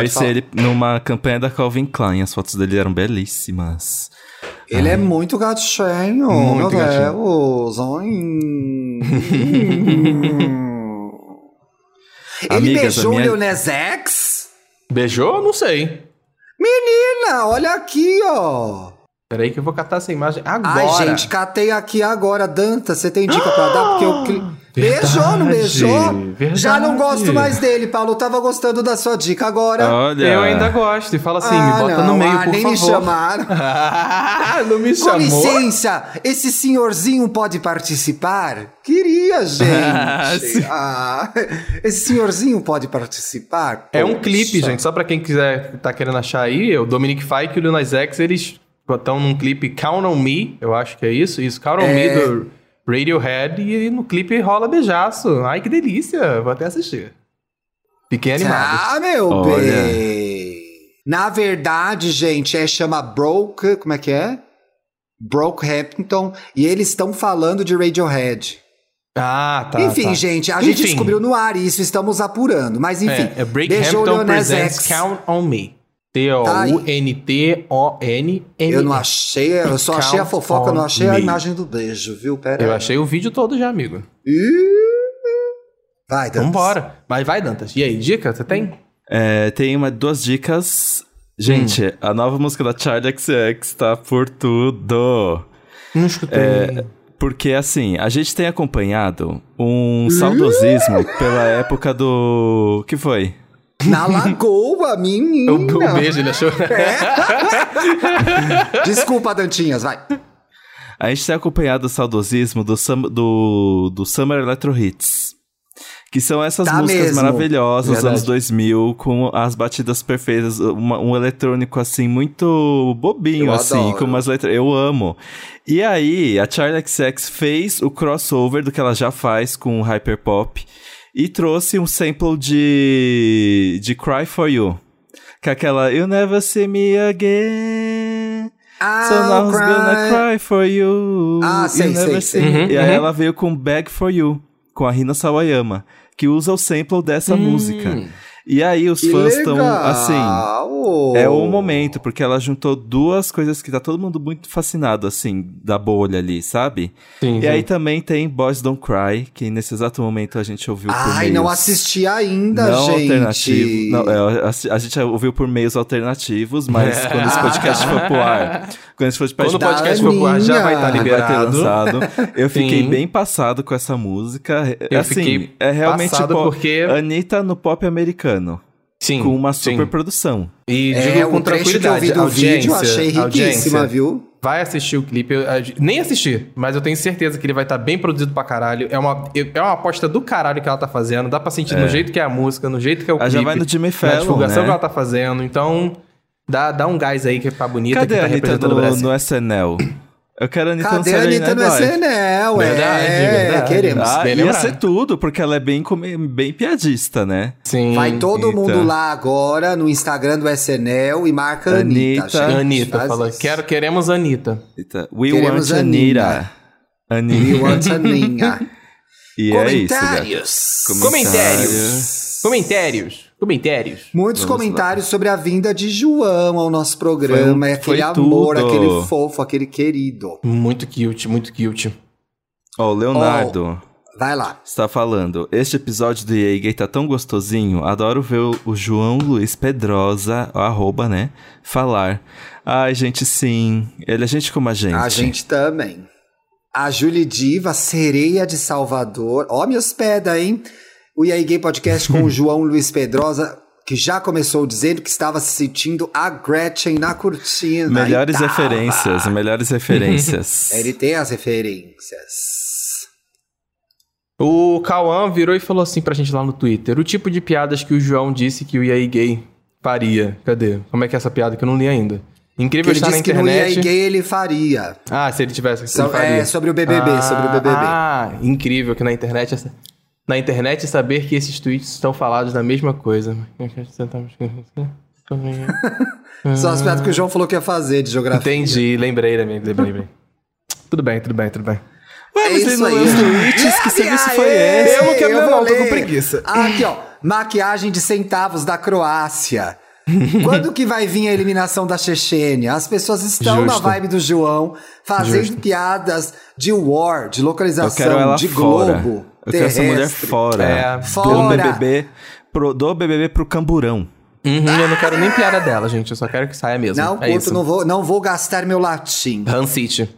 Speaker 1: Conheci
Speaker 2: falar.
Speaker 1: ele numa campanha da Calvin Klein. As fotos dele eram belíssimas.
Speaker 2: Ele é muito gatinho,
Speaker 3: Muito
Speaker 2: meu
Speaker 3: gatinho.
Speaker 2: Deus. Ai. Ele
Speaker 1: Amigas,
Speaker 2: beijou
Speaker 1: minha-
Speaker 2: o Lil Nas X?
Speaker 3: Beijou? Não sei.
Speaker 2: Menina, olha aqui, ó.
Speaker 3: Peraí que eu vou catar essa imagem agora.
Speaker 2: Ai, gente, catei aqui agora. Danta, você tem dica pra dar? Porque eu... Beijou, não beijou?
Speaker 3: verdade.
Speaker 2: Já não gosto mais dele, Paulo. Tava gostando da sua dica agora.
Speaker 1: Olha.
Speaker 3: Eu ainda gosto. E fala assim,
Speaker 2: Ah,
Speaker 3: me bota
Speaker 2: não,
Speaker 3: no meio,
Speaker 2: ah,
Speaker 3: por
Speaker 2: nem
Speaker 3: favor.
Speaker 2: me chamaram.
Speaker 3: não me
Speaker 2: Com
Speaker 3: chamou?
Speaker 2: licença, esse senhorzinho pode participar? Queria,
Speaker 3: Ah,
Speaker 2: gente. Ah, esse senhorzinho pode participar?
Speaker 3: É um clipe, gente. Só pra quem quiser, tá querendo achar aí, o Dominic Fike e o Lil Nas X, eles estão num clipe Count On Me, eu acho que é isso. Isso, Count On
Speaker 2: É.
Speaker 3: Me do Radiohead. E no clipe rola beijaço. Ai, que delícia. Vou até assistir. Fiquem animados.
Speaker 2: Ah, meu
Speaker 1: Olha.
Speaker 2: bem. Na verdade, gente, é chama Broke, como é que é? Brokehampton, e eles estão falando de Radiohead.
Speaker 3: Ah, tá.
Speaker 2: enfim,
Speaker 3: tá.
Speaker 2: gente, a gente
Speaker 3: Enfim.
Speaker 2: descobriu no ar isso, estamos apurando. Mas enfim,
Speaker 3: É, é
Speaker 2: beijou o
Speaker 3: Breakhampton
Speaker 2: Lil Nas
Speaker 3: Presents
Speaker 2: X.
Speaker 3: Count On Me. T-O-U-N-T-O-N-M.
Speaker 2: Eu não achei, eu só achei a fofoca, eu não achei a imagem do beijo, viu? Pera
Speaker 3: Eu achei o vídeo todo já, amigo.
Speaker 2: Vai, Dantas.
Speaker 3: Vambora. Mas vai, Dantas. E aí, dica? Você tem?
Speaker 1: É, tem uma, duas dicas. Gente,
Speaker 3: Hum.
Speaker 1: a nova música da Charlie XX tá por tudo.
Speaker 3: Não escutei.
Speaker 1: É, porque, assim, a gente tem acompanhado um saudosismo pela época do. que foi?
Speaker 2: Na lagoa, menina.
Speaker 3: o, o beijo, ele achou.
Speaker 2: Desculpa, Dantinhas, vai.
Speaker 1: A gente tem acompanhado o saudosismo do, Sum- do, do Summer Electro Hits. Que são essas
Speaker 2: Tá
Speaker 1: músicas
Speaker 2: mesmo.
Speaker 1: maravilhosas dos anos 2000, com as batidas perfeitas, uma- um eletrônico assim, muito bobinho,
Speaker 2: Eu
Speaker 1: assim,
Speaker 2: adoro.
Speaker 1: com umas letras. Eu amo. E aí, a Charlie XX fez o crossover do que ela já faz com o Hyperpop e trouxe um sample de, de Cry For You. Que é aquela You Never See Me Again. So now who's gonna cry for you.
Speaker 2: Ah,
Speaker 1: You
Speaker 2: sei,
Speaker 1: never
Speaker 2: sei, sei.
Speaker 3: Uhum,
Speaker 1: E aí
Speaker 3: uhum.
Speaker 1: ela veio com Bag for You, com a Rina Sawayama, que usa o sample dessa
Speaker 3: Hum.
Speaker 1: música. E aí os
Speaker 2: Que
Speaker 1: fãs estão
Speaker 2: legal.
Speaker 1: É o momento, porque ela juntou duas coisas que tá todo mundo muito fascinado, assim, da bolha ali, sabe?
Speaker 3: Sim,
Speaker 1: E
Speaker 3: sim.
Speaker 1: aí também tem Boys Don't Cry, que nesse exato momento a gente ouviu por
Speaker 2: Ai, não assisti ainda,
Speaker 1: não
Speaker 2: gente.
Speaker 1: alternativo. Não, é, a, a gente ouviu por meios alternativos, mas quando esse podcast for pro ar, quando esse podcast
Speaker 3: Quando o podcast for pro ar, já vai estar
Speaker 2: Aninha.
Speaker 1: vai ter
Speaker 3: liberado.
Speaker 1: lançado. Eu fiquei bem passado com essa música.
Speaker 3: Eu
Speaker 1: assim,
Speaker 3: fiquei
Speaker 1: é realmente
Speaker 3: passado
Speaker 1: pop-
Speaker 3: porque-
Speaker 1: Anitta no pop americano,
Speaker 3: Sim.
Speaker 1: com uma
Speaker 3: sim.
Speaker 1: super produção.
Speaker 3: E
Speaker 2: É,
Speaker 3: digo com
Speaker 2: o trecho que eu
Speaker 3: tranquilidade.
Speaker 2: vi do vídeo,
Speaker 3: audiência,
Speaker 2: achei riquíssima,
Speaker 3: audiência,
Speaker 2: viu?
Speaker 3: Vai assistir o clipe. Eu, nem assisti, mas eu tenho certeza que ele vai estar bem produzido pra caralho. É uma, é uma aposta do caralho que ela tá fazendo. Dá pra sentir no jeito que é a música, no jeito que é o
Speaker 1: Ela
Speaker 3: clipe.
Speaker 1: já vai no Jimmy
Speaker 3: Na
Speaker 1: Fallon,
Speaker 3: divulgação
Speaker 1: né?
Speaker 3: que ela tá fazendo. Então, dá, dá um gás aí que é pra bonita
Speaker 1: Cadê
Speaker 3: que
Speaker 1: a
Speaker 3: tá o
Speaker 1: no, no SNL? Eu quero a Anitta
Speaker 2: Cadê
Speaker 1: no
Speaker 2: a Anitta no
Speaker 1: Night Live.
Speaker 2: SNL?
Speaker 3: Verdade,
Speaker 2: é,
Speaker 3: verdade.
Speaker 2: queremos.
Speaker 1: Ah,
Speaker 3: Bem
Speaker 1: ia ser tudo, porque ela é bem, bem piadista, né?
Speaker 3: Sim.
Speaker 2: Vai todo
Speaker 1: Anitta.
Speaker 2: mundo lá agora no Instagram do SNL e marca a Anitta.
Speaker 1: Anitta.
Speaker 2: gente.
Speaker 3: Anitta,
Speaker 2: Faz
Speaker 3: fala,
Speaker 2: isso.
Speaker 3: quero, queremos Anitta.
Speaker 1: Eita, We
Speaker 2: Queremos
Speaker 1: want
Speaker 2: a
Speaker 1: Anita. Anita.
Speaker 2: We want Aninha.
Speaker 1: E é isso.
Speaker 2: Comentários.
Speaker 3: Comentários. Comentários. Comentários.
Speaker 2: Muitos
Speaker 1: Vamos
Speaker 2: comentários sobre a vinda de João ao nosso programa.
Speaker 1: Foi
Speaker 2: aquele
Speaker 1: foi
Speaker 2: amor,
Speaker 1: tudo.
Speaker 2: aquele fofo, aquele querido.
Speaker 3: Muito cute, muito cute.
Speaker 1: Ó, o Leonardo
Speaker 2: Vai lá.
Speaker 1: está falando. Este episódio do EA Gay tá tão gostosinho. Adoro ver o, o João Luiz Pedrosa, arroba, né? Falar. Ai, gente, sim. Ele é gente como a gente.
Speaker 2: A gente também. A Julie Diva, sereia de Salvador. Ó, me hospeda, hein? O EA Gay Podcast com o João Luiz Pedrosa, que já começou dizendo que estava se sentindo a Gretchen na cortina.
Speaker 1: Melhores
Speaker 2: tava.
Speaker 1: referências, melhores referências.
Speaker 2: Ele tem as referências.
Speaker 3: O Cauã virou e falou assim pra gente lá no Twitter: o tipo de piadas que o João disse que o EA Gay faria. Cadê? Como é que é essa piada que eu não li ainda?
Speaker 2: Que
Speaker 3: Incrível
Speaker 2: ele
Speaker 3: estar na
Speaker 2: disse que no EA
Speaker 3: internet.
Speaker 2: Gay ele faria.
Speaker 3: Ah, se ele tivesse. ele
Speaker 2: So-
Speaker 3: faria.
Speaker 2: é, sobre o BBB, sobre o BBB.
Speaker 3: Ah, incrível que na internet. essa- Na internet saber que esses tweets estão falados da mesma coisa.
Speaker 2: Só as piadas que o João falou que ia fazer de geografia.
Speaker 3: Entendi, lembrei, lembrei, lembrei. Tudo bem, tudo bem, tudo bem.
Speaker 1: Ué,
Speaker 2: É isso
Speaker 1: não
Speaker 2: aí.
Speaker 1: os tweets, que serviço foi esse?
Speaker 3: Eu não quero
Speaker 2: vou
Speaker 3: não, tô com preguiça.
Speaker 2: Aqui, ó. Maquiagem de centavos da Croácia. Quando que vai vir a eliminação da Chechênia? As pessoas estão na
Speaker 3: Justo.
Speaker 2: vibe do João, fazendo
Speaker 3: Justo.
Speaker 2: piadas de war, de
Speaker 1: Eu
Speaker 2: localização,
Speaker 1: quero ela
Speaker 2: de
Speaker 1: fora.
Speaker 2: globo.
Speaker 1: Eu quero essa mulher
Speaker 2: terrestre.
Speaker 1: fora.
Speaker 3: É,
Speaker 1: do
Speaker 2: fora.
Speaker 1: BBB pro, do BBB pro camburão.
Speaker 3: Uhum, eu não quero nem piada dela, gente. Eu só quero que saia mesmo.
Speaker 2: Não,
Speaker 3: é
Speaker 2: curto,
Speaker 3: isso.
Speaker 2: não vou, não vou gastar meu latim.
Speaker 3: Han City.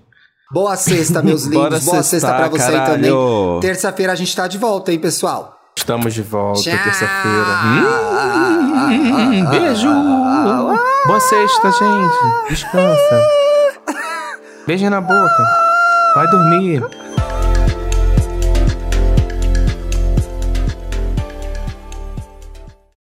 Speaker 2: Boa sexta, meus lindos. Boa sexta pra você aí
Speaker 1: caralho.
Speaker 2: também. Terça-feira a gente tá de volta, hein, pessoal?
Speaker 3: Estamos de volta, terça-feira. Beijo! Boa sexta, gente. Descansa. Beijo na boca. Vai dormir.